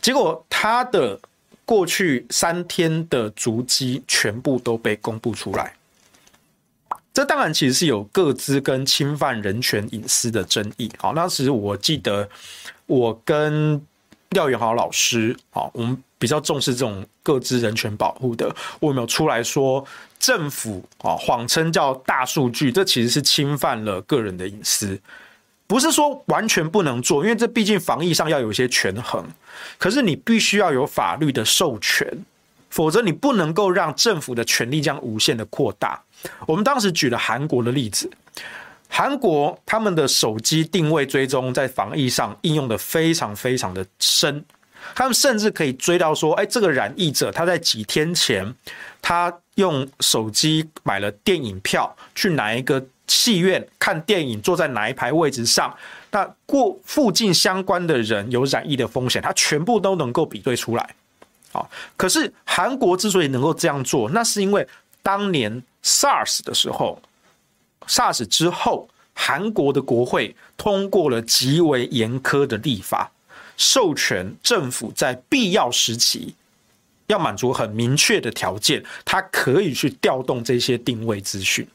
结果他的过去三天的足迹全部都被公布出来，这当然其实是有个资跟侵犯人权隐私的争议。好，那时我记得我跟廖元豪老师，好，我们比较重视这种个资人权保护的，我们有出来说政府啊谎称叫大数据，这其实是侵犯了个人的隐私。不是说完全不能做，因为这毕竟防疫上要有一些权衡。可是你必须要有法律的授权，否则你不能够让政府的权力这样无限的扩大。我们当时举了韩国的例子，韩国他们的手机定位追踪在防疫上应用的非常非常的深，他们甚至可以追到说，哎，这个染疫者他在几天前，他用手机买了电影票去哪一个戏院看电影，坐在哪一排位置上？那过附近相关的人有染疫的风险，他全部都能够比对出来。啊，可是韩国之所以能够这样做，那是因为当年 SARS 的时候，SARS 之后，韩国的国会通过了极为严苛的立法，授权政府在必要时期，要满足很明确的条件，它可以去调动这些定位资讯。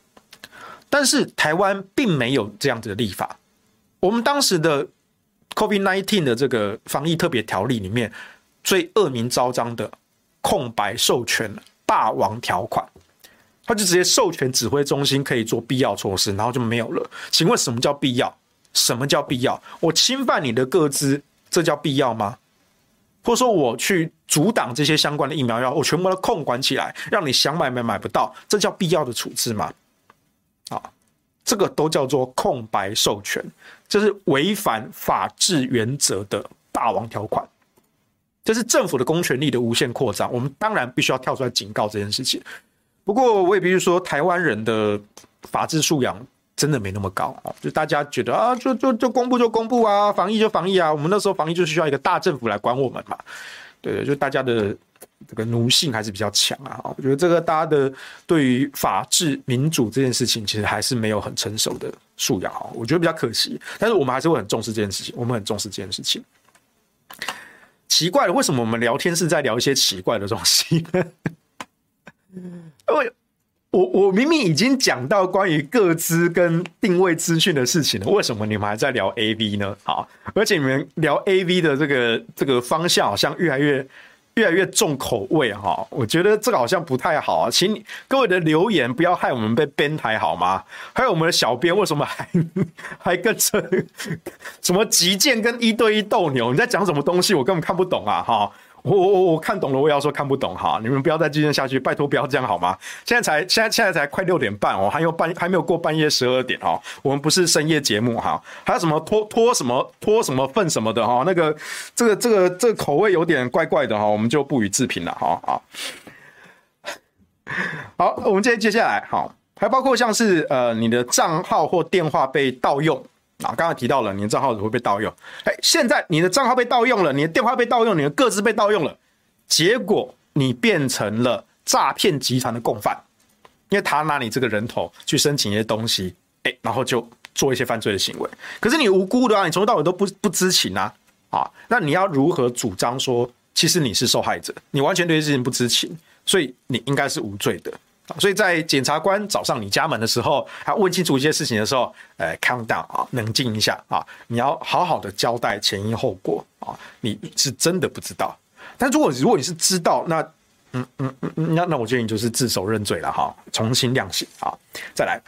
但是台湾并没有这样子的立法。我们当时的 COVID-19 的这个防疫特别条例里面，最恶名昭彰的空白授权霸王条款，他就直接授权指挥中心可以做必要措施，然后就没有了。请问什么叫必要？什么叫必要？我侵犯你的个资，这叫必要吗？或者说我去阻挡这些相关的疫苗药，我全部都控管起来，让你想买买买不到，这叫必要的处置吗？啊，这个都叫做空白授权，这是违反法治原则的霸王条款，这是政府的公权力的无限扩张。我们当然必须要跳出来警告这件事情。不过我也必须说，台湾人的法治素养真的没那么高啊！就大家觉得啊，就就就公布就公布啊，防疫就防疫啊，我们那时候防疫就需要一个大政府来管我们嘛。对对，就大家的。这个奴性还是比较强啊！我觉得这个大家的对于法治民主这件事情，其实还是没有很成熟的素养啊。我觉得比较可惜，但是我们还是会很重视这件事情。我们很重视这件事情。奇怪了，为什么我们聊天是在聊一些奇怪的东西呢？因为我我明明已经讲到关于个资跟定位资讯的事情了，为什么你们还在聊 AV 呢？好，而且你们聊 AV 的这个这个方向好像越来越。越来越重口味哈，我觉得这个好像不太好啊，请各位的留言不要害我们被 ban 台好吗？还有我们的小编为什么还 还跟着什么击剑跟一对一斗牛？你在讲什么东西？我根本看不懂啊哈。我我我看懂了，我也要说看不懂哈！你们不要再继续下去，拜托不要这样好吗？现在才现在现在才快六点半哦，还有半还没有过半夜十二点哦。我们不是深夜节目哈，还有什么拖拖什么拖什么粪什么的哈，那个这个这个这个口味有点怪怪的哈，我们就不予置评了哈。好，好，我们接接下来好，还包括像是呃你的账号或电话被盗用。啊，刚才提到了你的账号会被盗用，哎，现在你的账号被盗用了，你的电话被盗用，你的个资被盗用了，结果你变成了诈骗集团的共犯，因为他拿你这个人头去申请一些东西，哎，然后就做一些犯罪的行为，可是你无辜的啊，你从头到尾都不不知情啊，啊，那你要如何主张说其实你是受害者，你完全对这事情不知情，所以你应该是无罪的。所以在检察官找上你家门的时候，他问清楚一些事情的时候，呃，calm down 啊，冷静一下啊，你要好好的交代前因后果啊，你是真的不知道。但如果如果你是知道，那嗯嗯嗯，那那我建议你就是自首认罪了哈，重新量刑啊。再来，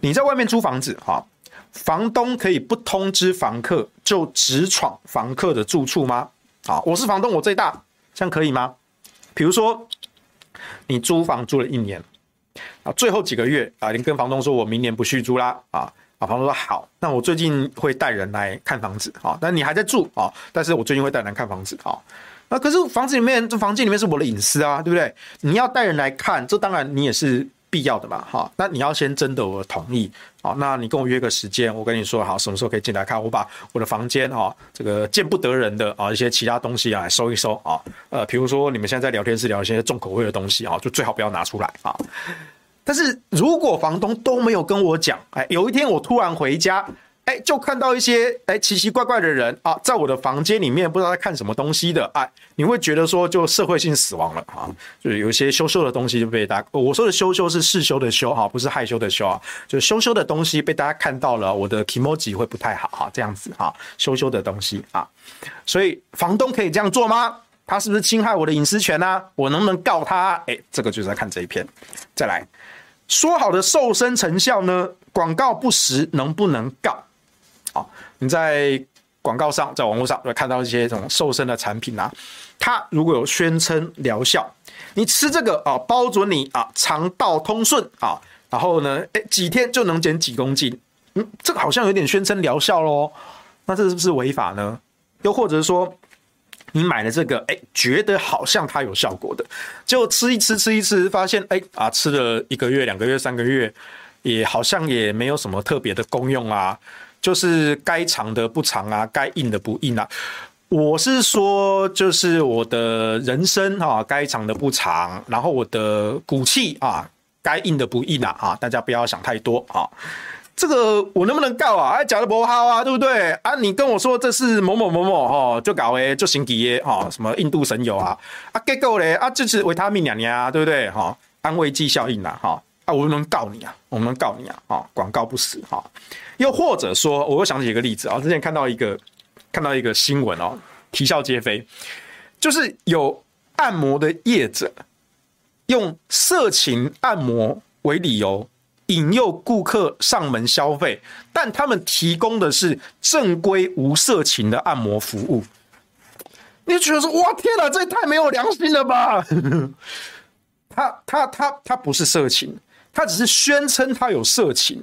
你在外面租房子哈，房东可以不通知房客就直闯房客的住处吗？啊，我是房东，我最大，这样可以吗？比如说。你租房租了一年，啊，最后几个月啊，你跟房东说，我明年不续租啦，啊，啊，房东说好，那我最近会带人来看房子，啊，那你还在住啊，但是我最近会带人来看房子，啊，那可是房子里面，这房间里面是我的隐私啊，对不对？你要带人来看，这当然你也是。必要的嘛，哈，那你要先征得我的同意，好，那你跟我约个时间，我跟你说好，什么时候可以进来看，我把我的房间啊，这个见不得人的啊一些其他东西啊收一收啊，呃，比如说你们现在在聊天室聊一些重口味的东西啊，就最好不要拿出来啊。但是如果房东都没有跟我讲，哎，有一天我突然回家。哎，就看到一些哎奇奇怪怪的人啊，在我的房间里面不知道在看什么东西的，哎，你会觉得说就社会性死亡了啊，就是有一些羞羞的东西就被大家，我说的羞羞是世羞的羞哈，不是害羞的羞啊，就羞羞的东西被大家看到了，我的 kimoji 会不太好哈，这样子哈，羞羞的东西啊，所以房东可以这样做吗？他是不是侵害我的隐私权呢？我能不能告他？哎，这个就是在看这一篇，再来说好的瘦身成效呢？广告不实能不能告？啊，你在广告上，在网络上会看到一些这种瘦身的产品啊，它如果有宣称疗效，你吃这个啊，包准你啊肠道通顺啊，然后呢，哎几天就能减几公斤，嗯，这个好像有点宣称疗效喽，那这是不是违法呢？又或者是说，你买了这个，哎，觉得好像它有效果的，结果吃一吃吃一吃，发现哎啊，吃了一个月、两个月、三个月，也好像也没有什么特别的功用啊。就是该长的不长啊，该硬的不硬啊。我是说，就是我的人生哈，该长的不长，然后我的骨气啊，该硬的不硬啊，啊，大家不要想太多啊。这个我能不能告啊？哎，讲的不好啊，对不对啊？你跟我说这是某某某某哈，就搞诶，就星级耶哈，什么印度神油啊啊，结果嘞啊，这是维他命娘娘啊，对不对哈？安慰剂效应呐哈啊，我能告你啊，我能告你啊啊，广告不死哈。又或者说，我又想起一个例子啊，之前看到一个看到一个新闻哦，啼笑皆非，就是有按摩的业者用色情按摩为理由。引诱顾客上门消费，但他们提供的是正规无色情的按摩服务。你觉得说，哇，天哪，这也太没有良心了吧？他他他他不是色情，他只是宣称他有色情，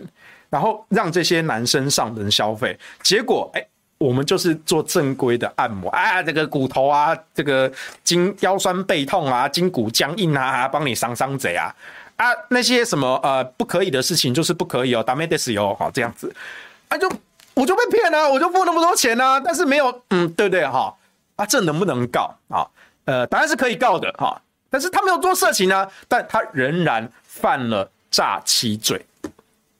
然后让这些男生上门消费。结果，哎，我们就是做正规的按摩啊，这个骨头啊，这个筋腰酸背痛啊，筋骨僵硬啊，帮你伤伤贼啊。啊，那些什么呃不可以的事情就是不可以哦，ダメですよ，好这样子，啊就我就被骗了，我就付那么多钱呢、啊，但是没有，嗯，对不对哈？啊，这能不能告啊？呃，当然是可以告的哈，但是他没有做色情呢，但他仍然犯了诈欺罪，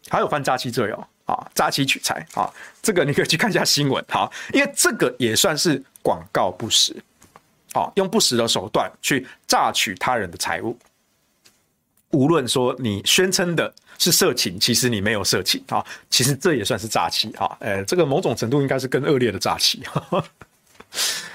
还有犯诈欺罪哦，啊，诈欺取财啊，这个你可以去看一下新闻哈，因为这个也算是广告不实，啊，用不实的手段去诈取他人的财物。无论说你宣称的是色情，其实你没有色情啊，其实这也算是诈欺啊，呃，这个某种程度应该是更恶劣的诈欺。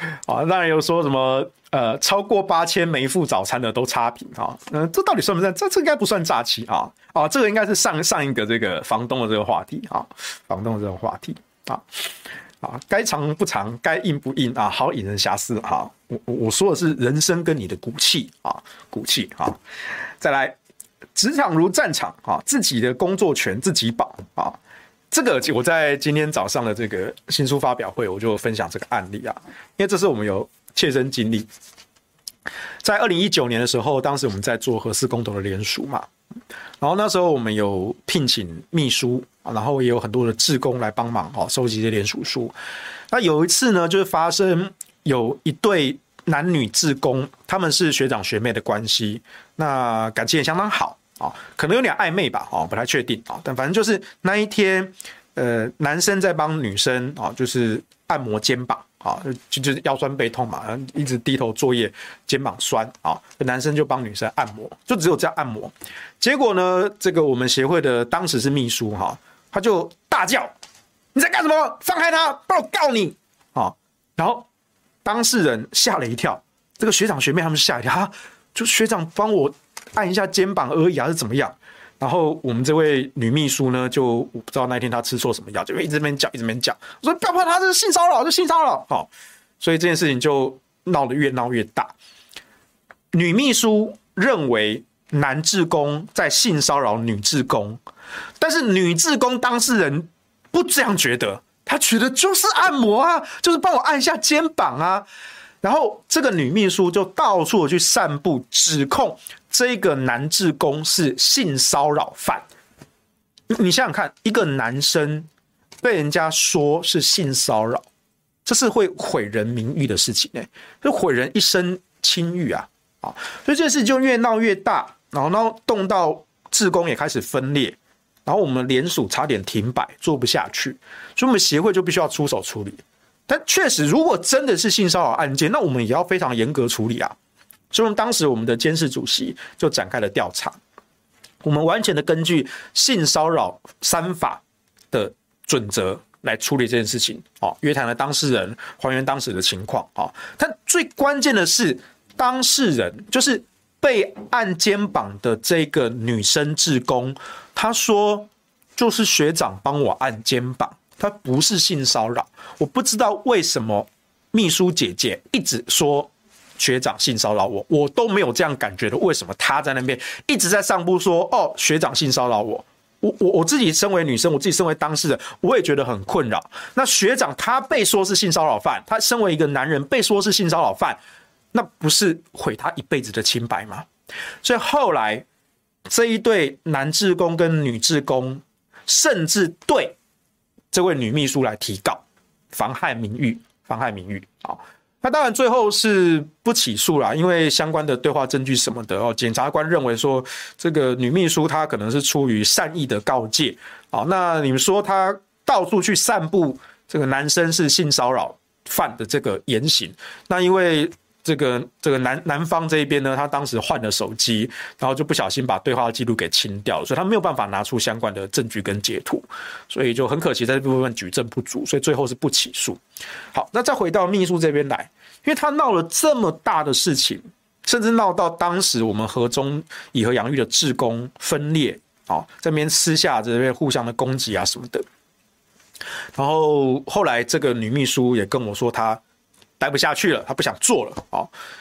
啊，当然有说什么呃，超过八千没付早餐的都差评啊，嗯，这到底算不算？这这应该不算诈欺啊啊，这个应该是上上一个这个房东的这个话题啊，房东的这个话题啊啊，该长不长，该硬不硬啊，好引人遐思啊。我我说的是人生跟你的骨气啊，骨气啊，再来。职场如战场啊，自己的工作权自己保啊。这个我在今天早上的这个新书发表会，我就分享这个案例啊，因为这是我们有切身经历。在二零一九年的时候，当时我们在做核四公投的联署嘛，然后那时候我们有聘请秘书，然后也有很多的志工来帮忙哦，收集这些联署书。那有一次呢，就是发生有一对男女志工，他们是学长学妹的关系，那感情也相当好。啊，可能有点暧昧吧，哦，不太确定啊，但反正就是那一天，呃，男生在帮女生啊，就是按摩肩膀啊，就就是腰酸背痛嘛，一直低头作业，肩膀酸啊，男生就帮女生按摩，就只有这样按摩。结果呢，这个我们协会的当时是秘书哈，他就大叫：“你在干什么？放开他，不然我告你！”啊，然后当事人吓了一跳，这个学长学妹他们吓一跳，哈，就学长帮我。按一下肩膀而已，还是怎么样？然后我们这位女秘书呢，就我不知道那天她吃错什么药，就一直边讲，一直边讲。我说不要怕，她是性骚扰，就性骚扰。好，所以这件事情就闹得越闹越大。女秘书认为男志工在性骚扰女志工，但是女志工当事人不这样觉得，她觉得就是按摩啊，就是帮我按一下肩膀啊。然后这个女秘书就到处去散布指控。这个男志工是性骚扰犯，你想想看，一个男生被人家说是性骚扰，这是会毁人名誉的事情呢，就毁人一生清誉啊！啊，所以这件事就越闹越大，然后呢，动到志工也开始分裂，然后我们联署差点停摆，做不下去，所以我们协会就必须要出手处理。但确实，如果真的是性骚扰案件，那我们也要非常严格处理啊。所以当时我们的监事主席就展开了调查，我们完全的根据性骚扰三法的准则来处理这件事情。哦，约谈了当事人，还原当时的情况。哦，但最关键的是，当事人就是被按肩膀的这个女生志工，她说就是学长帮我按肩膀，她不是性骚扰。我不知道为什么秘书姐姐一直说。学长性骚扰我，我都没有这样感觉的。为什么他在那边一直在上部说哦，学长性骚扰我？我我我自己身为女生，我自己身为当事人，我也觉得很困扰。那学长他被说是性骚扰犯，他身为一个男人被说是性骚扰犯，那不是毁他一辈子的清白吗？所以后来这一对男职工跟女职工，甚至对这位女秘书来提告，妨害名誉，妨害名誉啊。那当然最后是不起诉啦，因为相关的对话证据什么的哦，检察官认为说这个女秘书她可能是出于善意的告诫啊。那你们说她到处去散布这个男生是性骚扰犯的这个言行，那因为。这个这个男男方这一边呢，他当时换了手机，然后就不小心把对话记录给清掉了，所以他没有办法拿出相关的证据跟截图，所以就很可惜在这部分举证不足，所以最后是不起诉。好，那再回到秘书这边来，因为他闹了这么大的事情，甚至闹到当时我们和中以和养育的志工分裂啊，这边私下这边互相的攻击啊什么的，然后后来这个女秘书也跟我说她。待不下去了，他不想做了啊，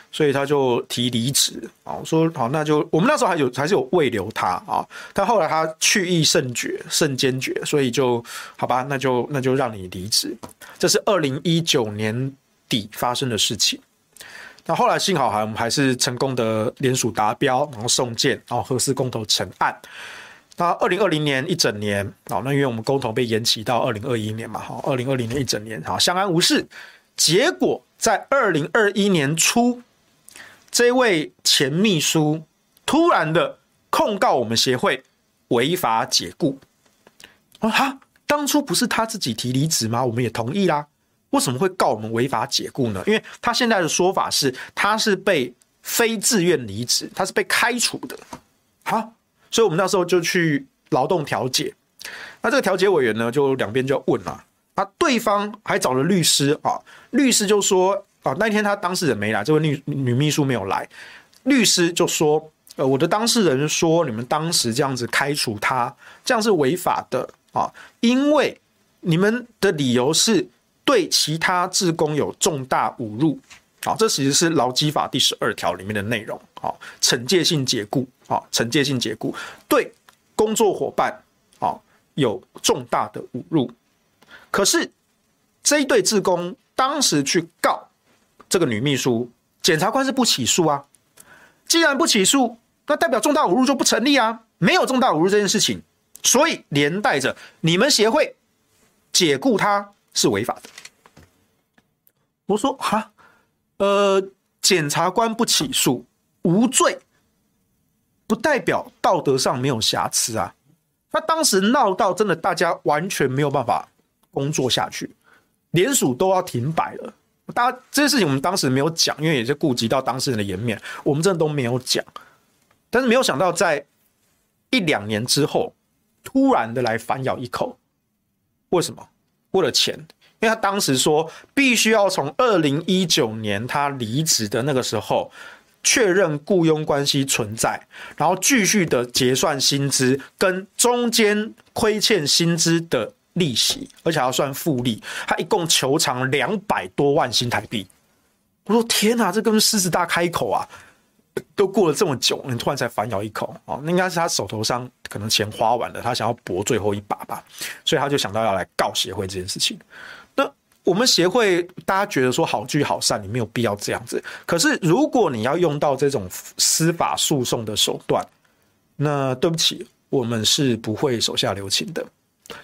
所以他就提离职啊。我说好，那就我们那时候还有还是有慰留他啊，但后来他去意甚决，甚坚决，所以就好吧，那就那就让你离职。这是二零一九年底发生的事情。那后来幸好还我们还是成功的联署达标，然后送件，然后核四公投成案。那二零二零年一整年啊，那因为我们公投被延期到二零二一年嘛，好，二零二零年一整年好相安无事，结果。在二零二一年初，这位前秘书突然的控告我们协会违法解雇。啊哈，当初不是他自己提离职吗？我们也同意啦，为什么会告我们违法解雇呢？因为他现在的说法是，他是被非自愿离职，他是被开除的。好，所以我们那时候就去劳动调解。那这个调解委员呢，就两边就要问了。对方还找了律师啊，律师就说啊，那天他当事人没来，这位女女秘书没有来，律师就说，呃，我的当事人说，你们当时这样子开除他，这样是违法的啊，因为你们的理由是对其他志工有重大侮辱，啊，这其实是劳基法第十二条里面的内容，啊，惩戒性解雇，啊，惩戒性解雇对工作伙伴啊有重大的侮辱。可是这一对志工当时去告这个女秘书，检察官是不起诉啊。既然不起诉，那代表重大侮辱就不成立啊。没有重大侮辱这件事情，所以连带着你们协会解雇他是违法的。我说哈，呃，检察官不起诉，无罪，不代表道德上没有瑕疵啊。那当时闹到真的，大家完全没有办法。工作下去，联署都要停摆了。大家这些事情我们当时没有讲，因为也是顾及到当事人的颜面，我们真的都没有讲。但是没有想到，在一两年之后，突然的来反咬一口。为什么？为了钱。因为他当时说，必须要从二零一九年他离职的那个时候，确认雇佣关系存在，然后继续的结算薪资，跟中间亏欠薪资的。利息，而且还要算复利，他一共求偿两百多万新台币。我说天哪，这跟狮子大开口啊！都过了这么久，你突然才反咬一口哦，应该是他手头上可能钱花完了，他想要搏最后一把吧，所以他就想到要来告协会这件事情。那我们协会大家觉得说好聚好散，你没有必要这样子。可是如果你要用到这种司法诉讼的手段，那对不起，我们是不会手下留情的。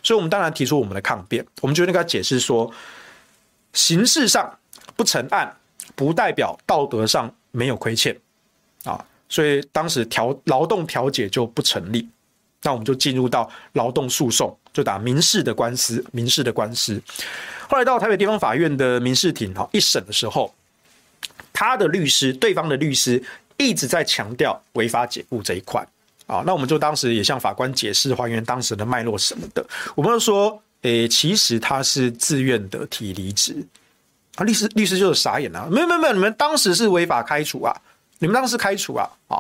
所以，我们当然提出我们的抗辩。我们就应该解释说，形式上不成案，不代表道德上没有亏欠啊。所以当时调劳动调解就不成立。那我们就进入到劳动诉讼，就打民事的官司。民事的官司，后来到台北地方法院的民事庭哈一审的时候，他的律师，对方的律师一直在强调违法解雇这一块。啊，那我们就当时也向法官解释还原当时的脉络什么的。我们就说，诶、其实他是自愿的提离职。啊，律师律师就是傻眼啊，没有没有没有，你们当时是违法开除啊，你们当时开除啊，啊，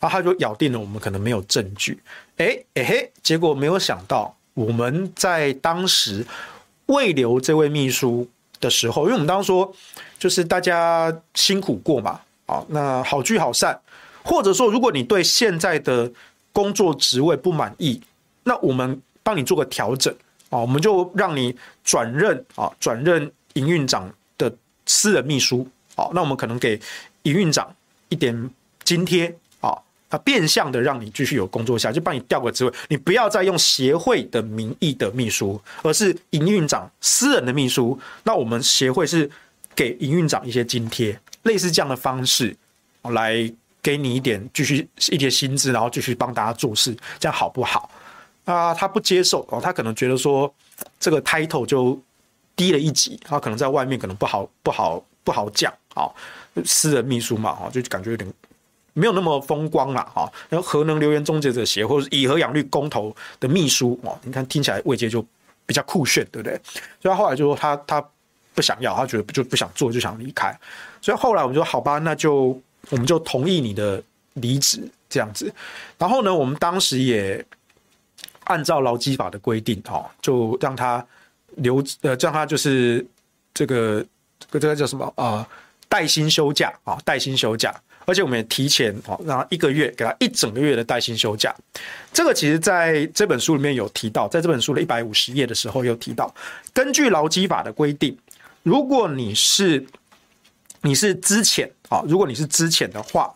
然后他就咬定了我们可能没有证据。诶、诶、嘿，结果没有想到，我们在当时未留这位秘书的时候，因为我们当时说就是大家辛苦过嘛，啊，那好聚好散。或者说，如果你对现在的工作职位不满意，那我们帮你做个调整啊，我们就让你转任啊，转任营运长的私人秘书啊，那我们可能给营运长一点津贴啊，他变相的让你继续有工作下，就帮你调个职位，你不要再用协会的名义的秘书，而是营运长私人的秘书，那我们协会是给营运长一些津贴，类似这样的方式来给你一点继续一点薪资，然后继续帮大家做事，这样好不好？啊，他不接受哦，他可能觉得说这个 title 就低了一级，他可能在外面可能不好不好不好讲啊，私人秘书嘛，哈，就感觉有点没有那么风光了哈。然后核能留言终结者协会或者以核养绿公投的秘书哦，你看听起来位阶就比较酷炫，对不对？所以他后来就说他他不想要，他觉得就不想做，就想离开。所以后来我们说好吧，那就我们就同意你的离职这样子。然后呢，我们当时也。按照劳基法的规定，哈，就让他留，呃，让他就是这个，这个这个叫什么啊？带薪休假啊，带薪休假，而且我们也提前啊，让他一个月给他一整个月的带薪休假。这个其实在这本书里面有提到，在这本书的一百五十页的时候有提到，根据劳基法的规定，如果你是你是资遣啊，如果你是资遣的话，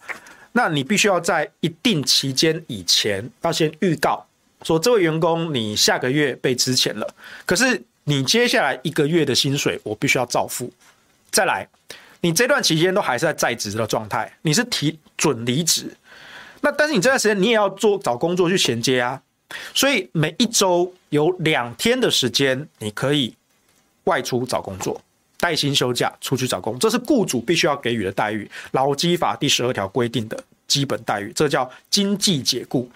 那你必须要在一定期间以前要先预告。说这位员工，你下个月被资遣了，可是你接下来一个月的薪水我必须要照付。再来，你这段期间都还是在在职的状态，你是提准离职，那但是你这段时间你也要做找工作去衔接啊，所以每一周有两天的时间你可以外出找工作，带薪休假出去找工，这是雇主必须要给予的待遇，劳基法第十二条规定的基本待遇，这叫经济解雇，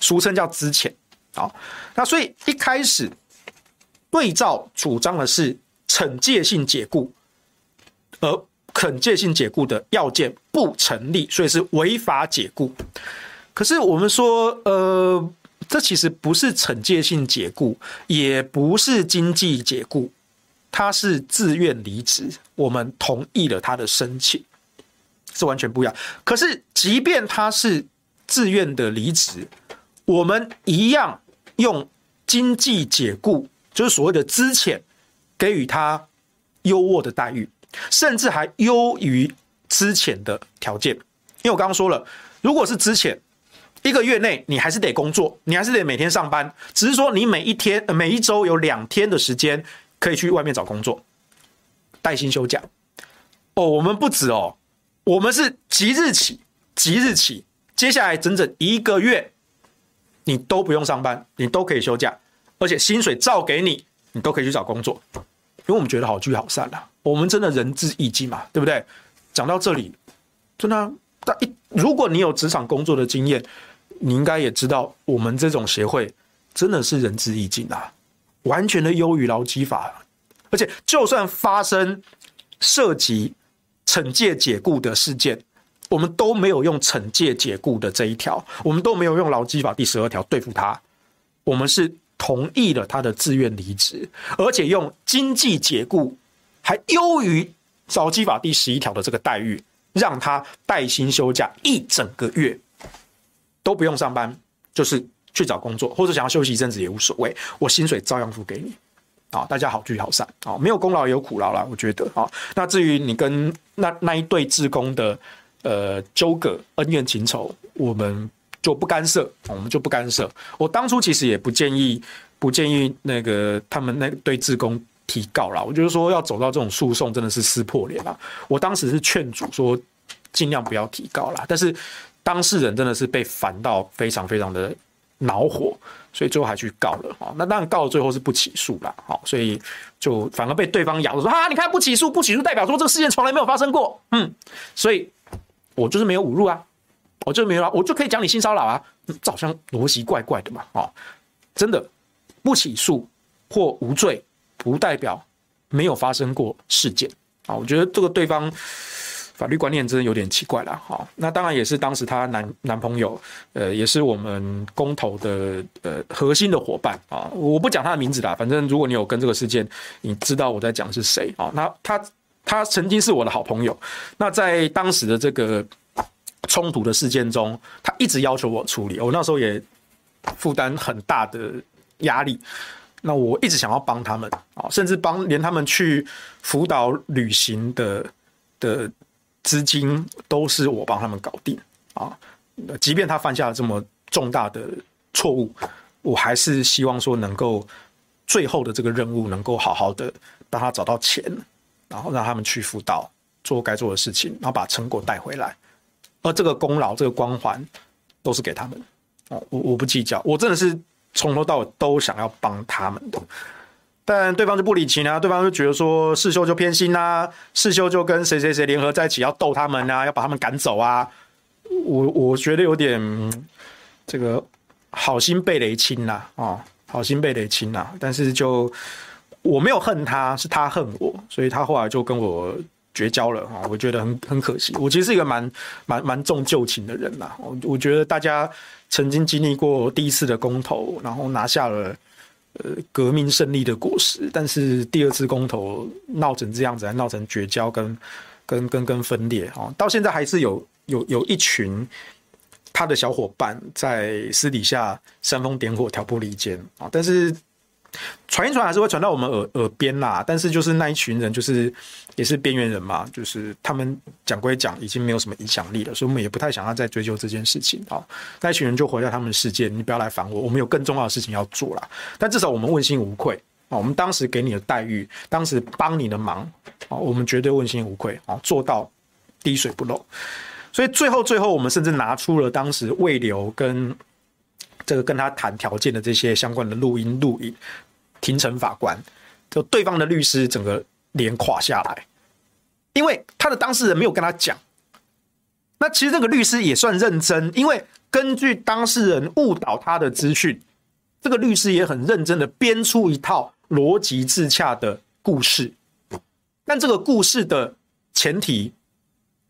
俗称叫资遣。好，那所以一开始对照主张的是惩戒性解雇，而惩戒性解雇的要件不成立，所以是违法解雇。可是我们说，呃，这其实不是惩戒性解雇，也不是经济解雇，他是自愿离职，我们同意了他的申请，是完全不一样。可是即便他是自愿的离职，我们一样。用经济解雇，就是所谓的资遣，给予他优渥的待遇，甚至还优于资遣的条件。因为我刚刚说了，如果是资遣，一个月内你还是得工作，你还是得每天上班，只是说你每一天、每一周有两天的时间可以去外面找工作，带薪休假。哦，我们不止哦，我们是即日起，即日起，接下来整整一个月。你都不用上班，你都可以休假，而且薪水照给你，你都可以去找工作，因为我们觉得好聚好散啦，我们真的仁至义尽嘛，对不对？讲到这里，真的，但一如果你有职场工作的经验，你应该也知道，我们这种协会真的是仁至义尽啊，完全的优于劳基法，而且就算发生涉及惩戒解雇的事件。我们都没有用惩戒解雇的这一条，我们都没有用劳基法第十二条对付他，我们是同意了他的自愿离职，而且用经济解雇还优于劳基法第十一条的这个待遇，让他带薪休假一整个月，都不用上班，就是去找工作或者想要休息一阵子也无所谓，我薪水照样付给你，啊，大家好聚好散啊，没有功劳也有苦劳啦，我觉得啊，那至于你跟那那一对志工的。呃，纠葛恩怨情仇，我们就不干涉，我们就不干涉。我当初其实也不建议，不建议那个他们那对志工提告啦。我就是说，要走到这种诉讼，真的是撕破脸了。我当时是劝阻说，尽量不要提告啦。但是当事人真的是被烦到非常非常的恼火，所以最后还去告了。哈，那当然告了，最后是不起诉了。好，所以就反而被对方咬着说啊，你看不起诉，不起诉代表说这个事件从来没有发生过。嗯，所以。我就是没有侮辱啊，我就没有啊，我就可以讲你性骚扰啊，这好像逻辑怪怪的嘛，哦，真的不起诉或无罪，不代表没有发生过事件啊。我觉得这个对方法律观念真的有点奇怪了，哈。那当然也是当时她男男朋友，呃，也是我们公投的呃核心的伙伴啊。我不讲他的名字啦，反正如果你有跟这个事件，你知道我在讲是谁啊。那他。他曾经是我的好朋友，那在当时的这个冲突的事件中，他一直要求我处理，我那时候也负担很大的压力，那我一直想要帮他们啊，甚至帮连他们去福岛旅行的的资金都是我帮他们搞定啊，即便他犯下了这么重大的错误，我还是希望说能够最后的这个任务能够好好的帮他找到钱。然后让他们去辅导，做该做的事情，然后把成果带回来。而这个功劳、这个光环都是给他们哦，我我不计较，我真的是从头到尾都想要帮他们的。但对方就不领情啊，对方就觉得说世修就偏心啊，世修就跟谁谁谁联合在一起要斗他们啊，要把他们赶走啊。我我觉得有点这个好心被雷侵呐啊，哦，好心被雷侵呐。但是就我没有恨他，是他恨我，所以他后来就跟我绝交了啊。我觉得很很可惜。我其实是一个蛮蛮蛮重旧情的人呐。我我觉得大家曾经经历过第一次的公投，然后拿下了。呃，革命胜利的果实，但是第二次公投闹成这样子，还闹成绝交跟跟跟跟分裂哦，到现在还是有有有一群他的小伙伴在私底下煽风点火、挑拨离间啊，但是。传一传还是会传到我们耳耳边啦，但是就是那一群人，就是也是边缘人嘛，就是他们讲归讲，已经没有什么影响力了，所以我们也不太想要再追究这件事情啊。那一群人就回到他们的世界，你不要来烦我，我们有更重要的事情要做啦。但至少我们问心无愧啊，我们当时给你的待遇，当时帮你的忙啊，我们绝对问心无愧啊，做到滴水不漏。所以最后最后，我们甚至拿出了当时慰留跟这个跟他谈条件的这些相关的录音录影。庭审法官，就对方的律师整个脸垮下来，因为他的当事人没有跟他讲。那其实这个律师也算认真，因为根据当事人误导他的资讯，这个律师也很认真的编出一套逻辑自洽的故事。但这个故事的前提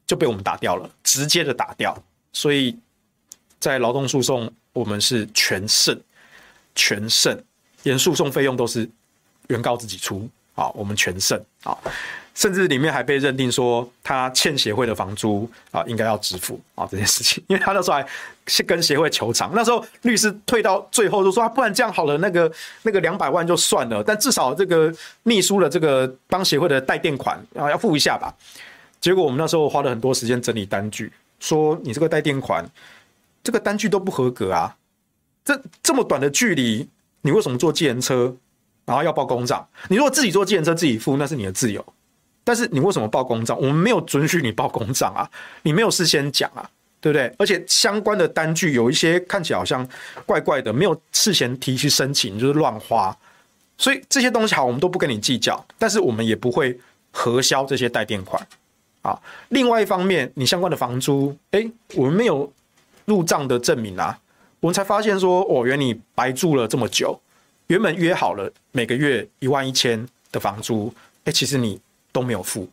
就被我们打掉了，直接的打掉。所以在劳动诉讼，我们是全胜，全胜。连诉讼费用都是原告自己出，啊，我们全胜啊，甚至里面还被认定说他欠协会的房租啊，应该要支付啊这件事情，因为他那时候还跟协会求偿，那时候律师退到最后就说，不然这样好了，那个那个两百万就算了，但至少这个秘书的这个帮协会的代垫款啊要付一下吧。结果我们那时候花了很多时间整理单据，说你这个代垫款这个单据都不合格啊，这这么短的距离。你为什么坐计程车，然后要报公账？你如果自己坐计程车自己付，那是你的自由。但是你为什么报公账？我们没有准许你报公账啊，你没有事先讲啊，对不对？而且相关的单据有一些看起来好像怪怪的，没有事先提去申请，就是乱花。所以这些东西好，我们都不跟你计较，但是我们也不会核销这些代垫款啊。另外一方面，你相关的房租，哎，我们没有入账的证明啊。我们才发现说，哦，原来你白住了这么久，原本约好了每个月一万一千的房租，哎，其实你都没有付，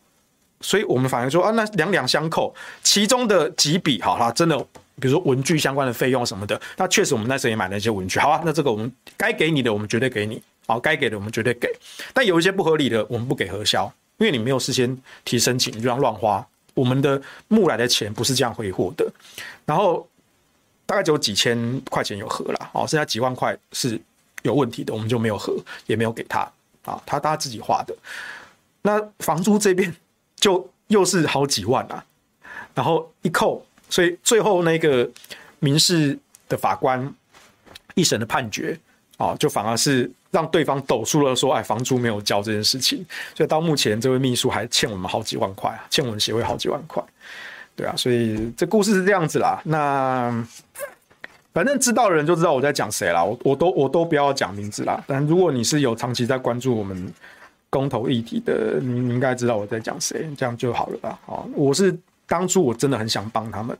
所以我们反而说啊，那两两相扣，其中的几笔，好啦，真的，比如说文具相关的费用什么的，那确实我们那时候也买了一些文具，好啊，那这个我们该给你的，我们绝对给你，好，该给的我们绝对给，但有一些不合理的，我们不给核销，因为你没有事先提申请，你就这样乱花，我们的募来的钱不是这样挥霍的，然后。大概只有几千块钱有核了，哦，剩下几万块是有问题的，我们就没有核，也没有给他啊，他他自己花的。那房租这边就又是好几万啊，然后一扣，所以最后那个民事的法官一审的判决，哦，就反而是让对方抖出了说，哎，房租没有交这件事情，所以到目前这位秘书还欠我们好几万块啊，欠我们协会好几万块。对啊，所以这故事是这样子啦。那反正知道的人就知道我在讲谁啦。我我都我都不要讲名字啦。但如果你是有长期在关注我们公投议题的，你应该知道我在讲谁，这样就好了吧？啊，我是当初我真的很想帮他们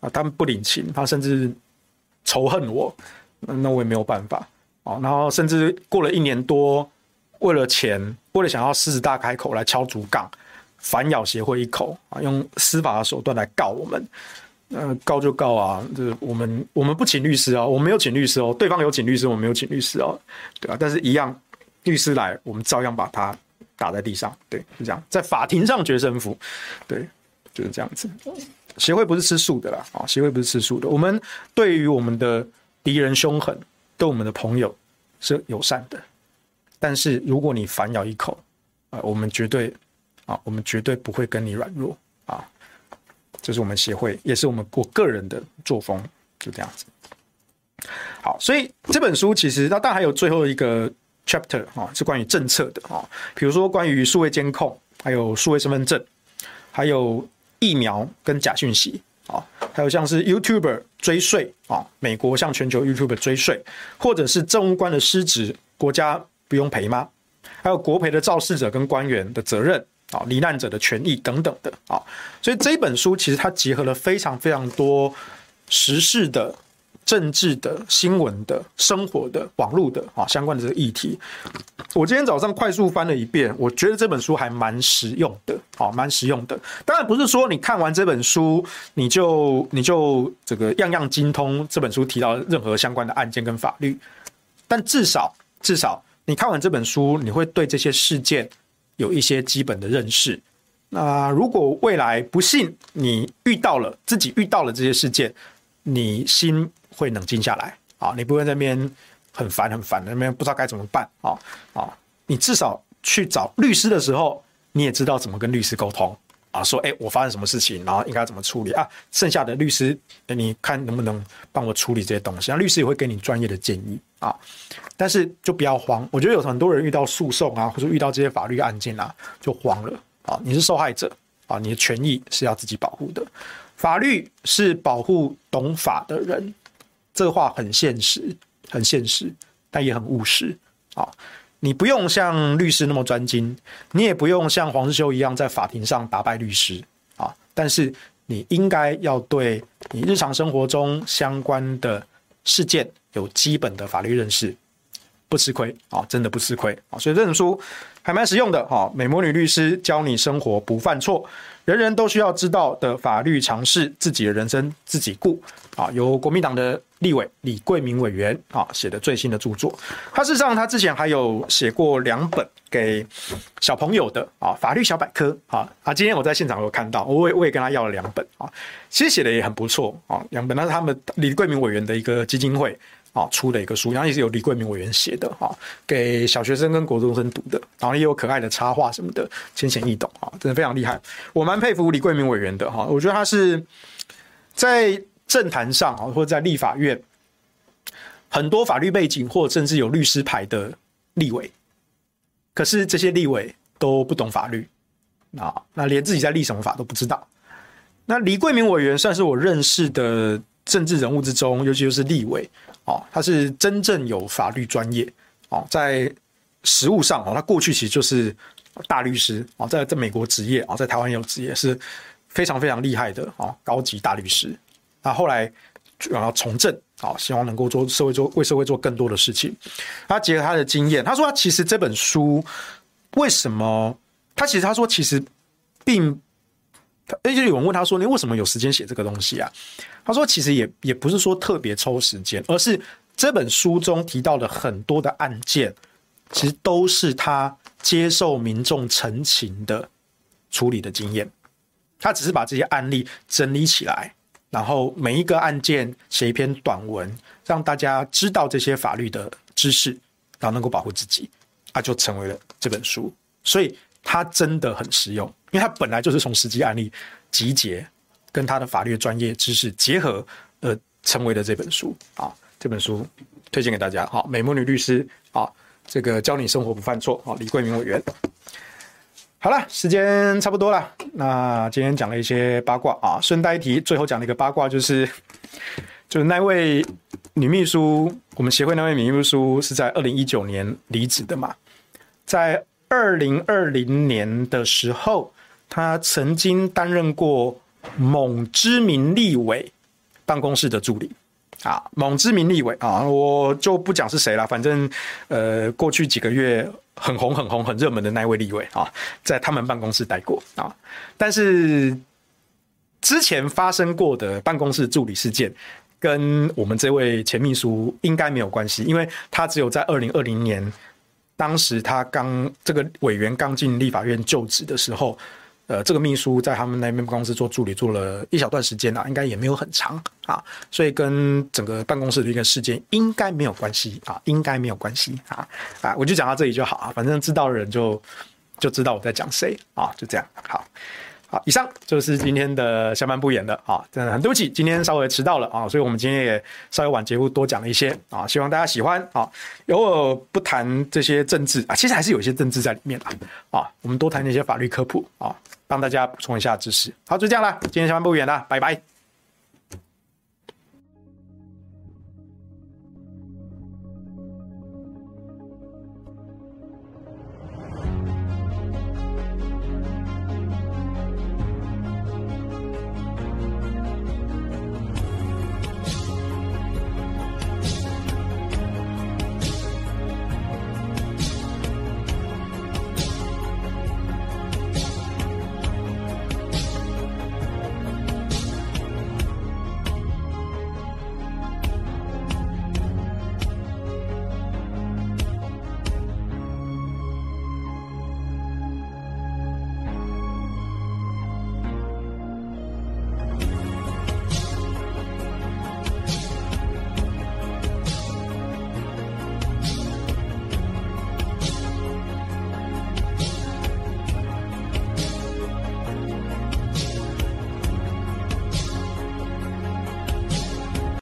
啊，他们不领情，他甚至仇恨我，那我也没有办法啊。然后甚至过了一年多，为了钱，为了想要狮子大开口来敲竹杠。反咬协会一口啊，用司法的手段来告我们，呃，告就告啊，这我们我们不请律师啊，我没有请律师哦，对方有请律师，我没有请律师哦，对啊，但是一样，律师来，我们照样把他打在地上，对，是这样，在法庭上决胜负，对，就是这样子。协会不是吃素的啦，啊，协会不是吃素的，我们对于我们的敌人凶狠，对我们的朋友是友善的，但是如果你反咬一口，啊，我们绝对。啊，我们绝对不会跟你软弱啊！这是我们协会，也是我们我个人的作风，就这样子。好，所以这本书其实那当然还有最后一个 chapter 啊，是关于政策的啊，比如说关于数位监控还有数位身份证，还有疫苗跟假讯息啊，还有像是 YouTuber 追税啊，美国向全球 YouTuber 追税，或者是政务官的失职，国家不用赔吗？还有国赔的肇事者跟官员的责任啊，罹难者的权益等等的啊，所以这一本书其实它结合了非常非常多时事的。政治的、新闻的、生活的、网络的啊，相关的这个议题，我今天早上快速翻了一遍，我觉得这本书还蛮实用的，啊，蛮实用的。当然不是说你看完这本书，你就你就这个样样精通这本书提到任何相关的案件跟法律，但至少至少你看完这本书，你会对这些事件有一些基本的认识。那如果未来不幸你遇到了自己遇到了这些事件，你心会冷静下来啊，你不会那边很烦很烦，那边不知道该怎么办啊啊！你至少去找律师的时候，你也知道怎么跟律师沟通啊，说哎，我发生什么事情，然后应该怎么处理啊？剩下的律师，你看能不能帮我处理这些东西？那律师也会给你专业的建议啊。但是就不要慌，我觉得有很多人遇到诉讼啊，或者遇到这些法律案件啊，就慌了啊。你是受害者啊，你的权益是要自己保护的，法律是保护懂法的人。这话很现实，很现实，但也很务实啊！你不用像律师那么专精，你也不用像黄世修一样在法庭上打败律师啊！但是你应该要对你日常生活中相关的事件有基本的法律认识，不吃亏啊！真的不吃亏啊！所以这本书还蛮实用的哈！美魔女律师教你生活不犯错。人人都需要知道的法律常识，自己的人生自己顾啊！由国民党的立委李贵明委员啊写的最新的著作。他事实上他之前还有写过两本给小朋友的啊法律小百科啊啊！今天我在现场有看到，我也我也跟他要了两本啊，其实写的也很不错啊，两本那是他们李贵明委员的一个基金会。啊，出的一个书，然后也是由李贵明委员写的哈，给小学生跟国中生读的，然后也有可爱的插画什么的，浅显易懂啊，真的非常厉害。我蛮佩服李贵明委员的哈，我觉得他是在政坛上啊，或者在立法院很多法律背景或甚至有律师牌的立委，可是这些立委都不懂法律啊，那连自己在立什么法都不知道。那李贵明委员算是我认识的政治人物之中，尤其就是立委。哦，他是真正有法律专业哦，在实务上哦，他过去其实就是大律师哦，在在美国职业啊，在台湾也有职业，是非常非常厉害的哦，高级大律师。那后来然后从政哦，希望能够做社会做为社会做更多的事情。他结合他的经验，他说他其实这本书为什么？他其实他说其实并。而且有人问他说：“你为什么有时间写这个东西啊？”他说：“其实也也不是说特别抽时间，而是这本书中提到的很多的案件，其实都是他接受民众陈情的处理的经验。他只是把这些案例整理起来，然后每一个案件写一篇短文，让大家知道这些法律的知识，然后能够保护自己，啊，就成为了这本书。所以。”他真的很实用，因为他本来就是从实际案例集结，跟他的法律专业知识结合，呃，成为了这本书啊。这本书推荐给大家。好，美魔女律师啊，这个教你生活不犯错啊。李桂明委员。好了，时间差不多了。那今天讲了一些八卦啊，顺带一提，最后讲了一个八卦，就是就是那位女秘书，我们协会那位女秘书是在二零一九年离职的嘛，在。二零二零年的时候，她曾经担任过某知名立委办公室的助理啊，某知名立委啊，我就不讲是谁了，反正呃，过去几个月很红、很红、很热门的那位立委啊，在他们办公室待过啊，但是之前发生过的办公室助理事件，跟我们这位前秘书应该没有关系，因为他只有在二零二零年。当时他刚这个委员刚进立法院就职的时候，呃，这个秘书在他们那边公司做助理做了一小段时间啊，应该也没有很长啊，所以跟整个办公室的一个事件应该没有关系啊，应该没有关系啊啊，我就讲到这里就好啊，反正知道的人就就知道我在讲谁啊，就这样好。好，以上就是今天的下半部演的啊，真的很对不起，今天稍微迟到了啊，所以我们今天也稍微晚节目多讲了一些啊，希望大家喜欢啊。偶尔不谈这些政治啊，其实还是有一些政治在里面啊，啊，我们多谈一些法律科普啊，帮大家补充一下知识。好，就这样了。今天下班不远了，拜拜。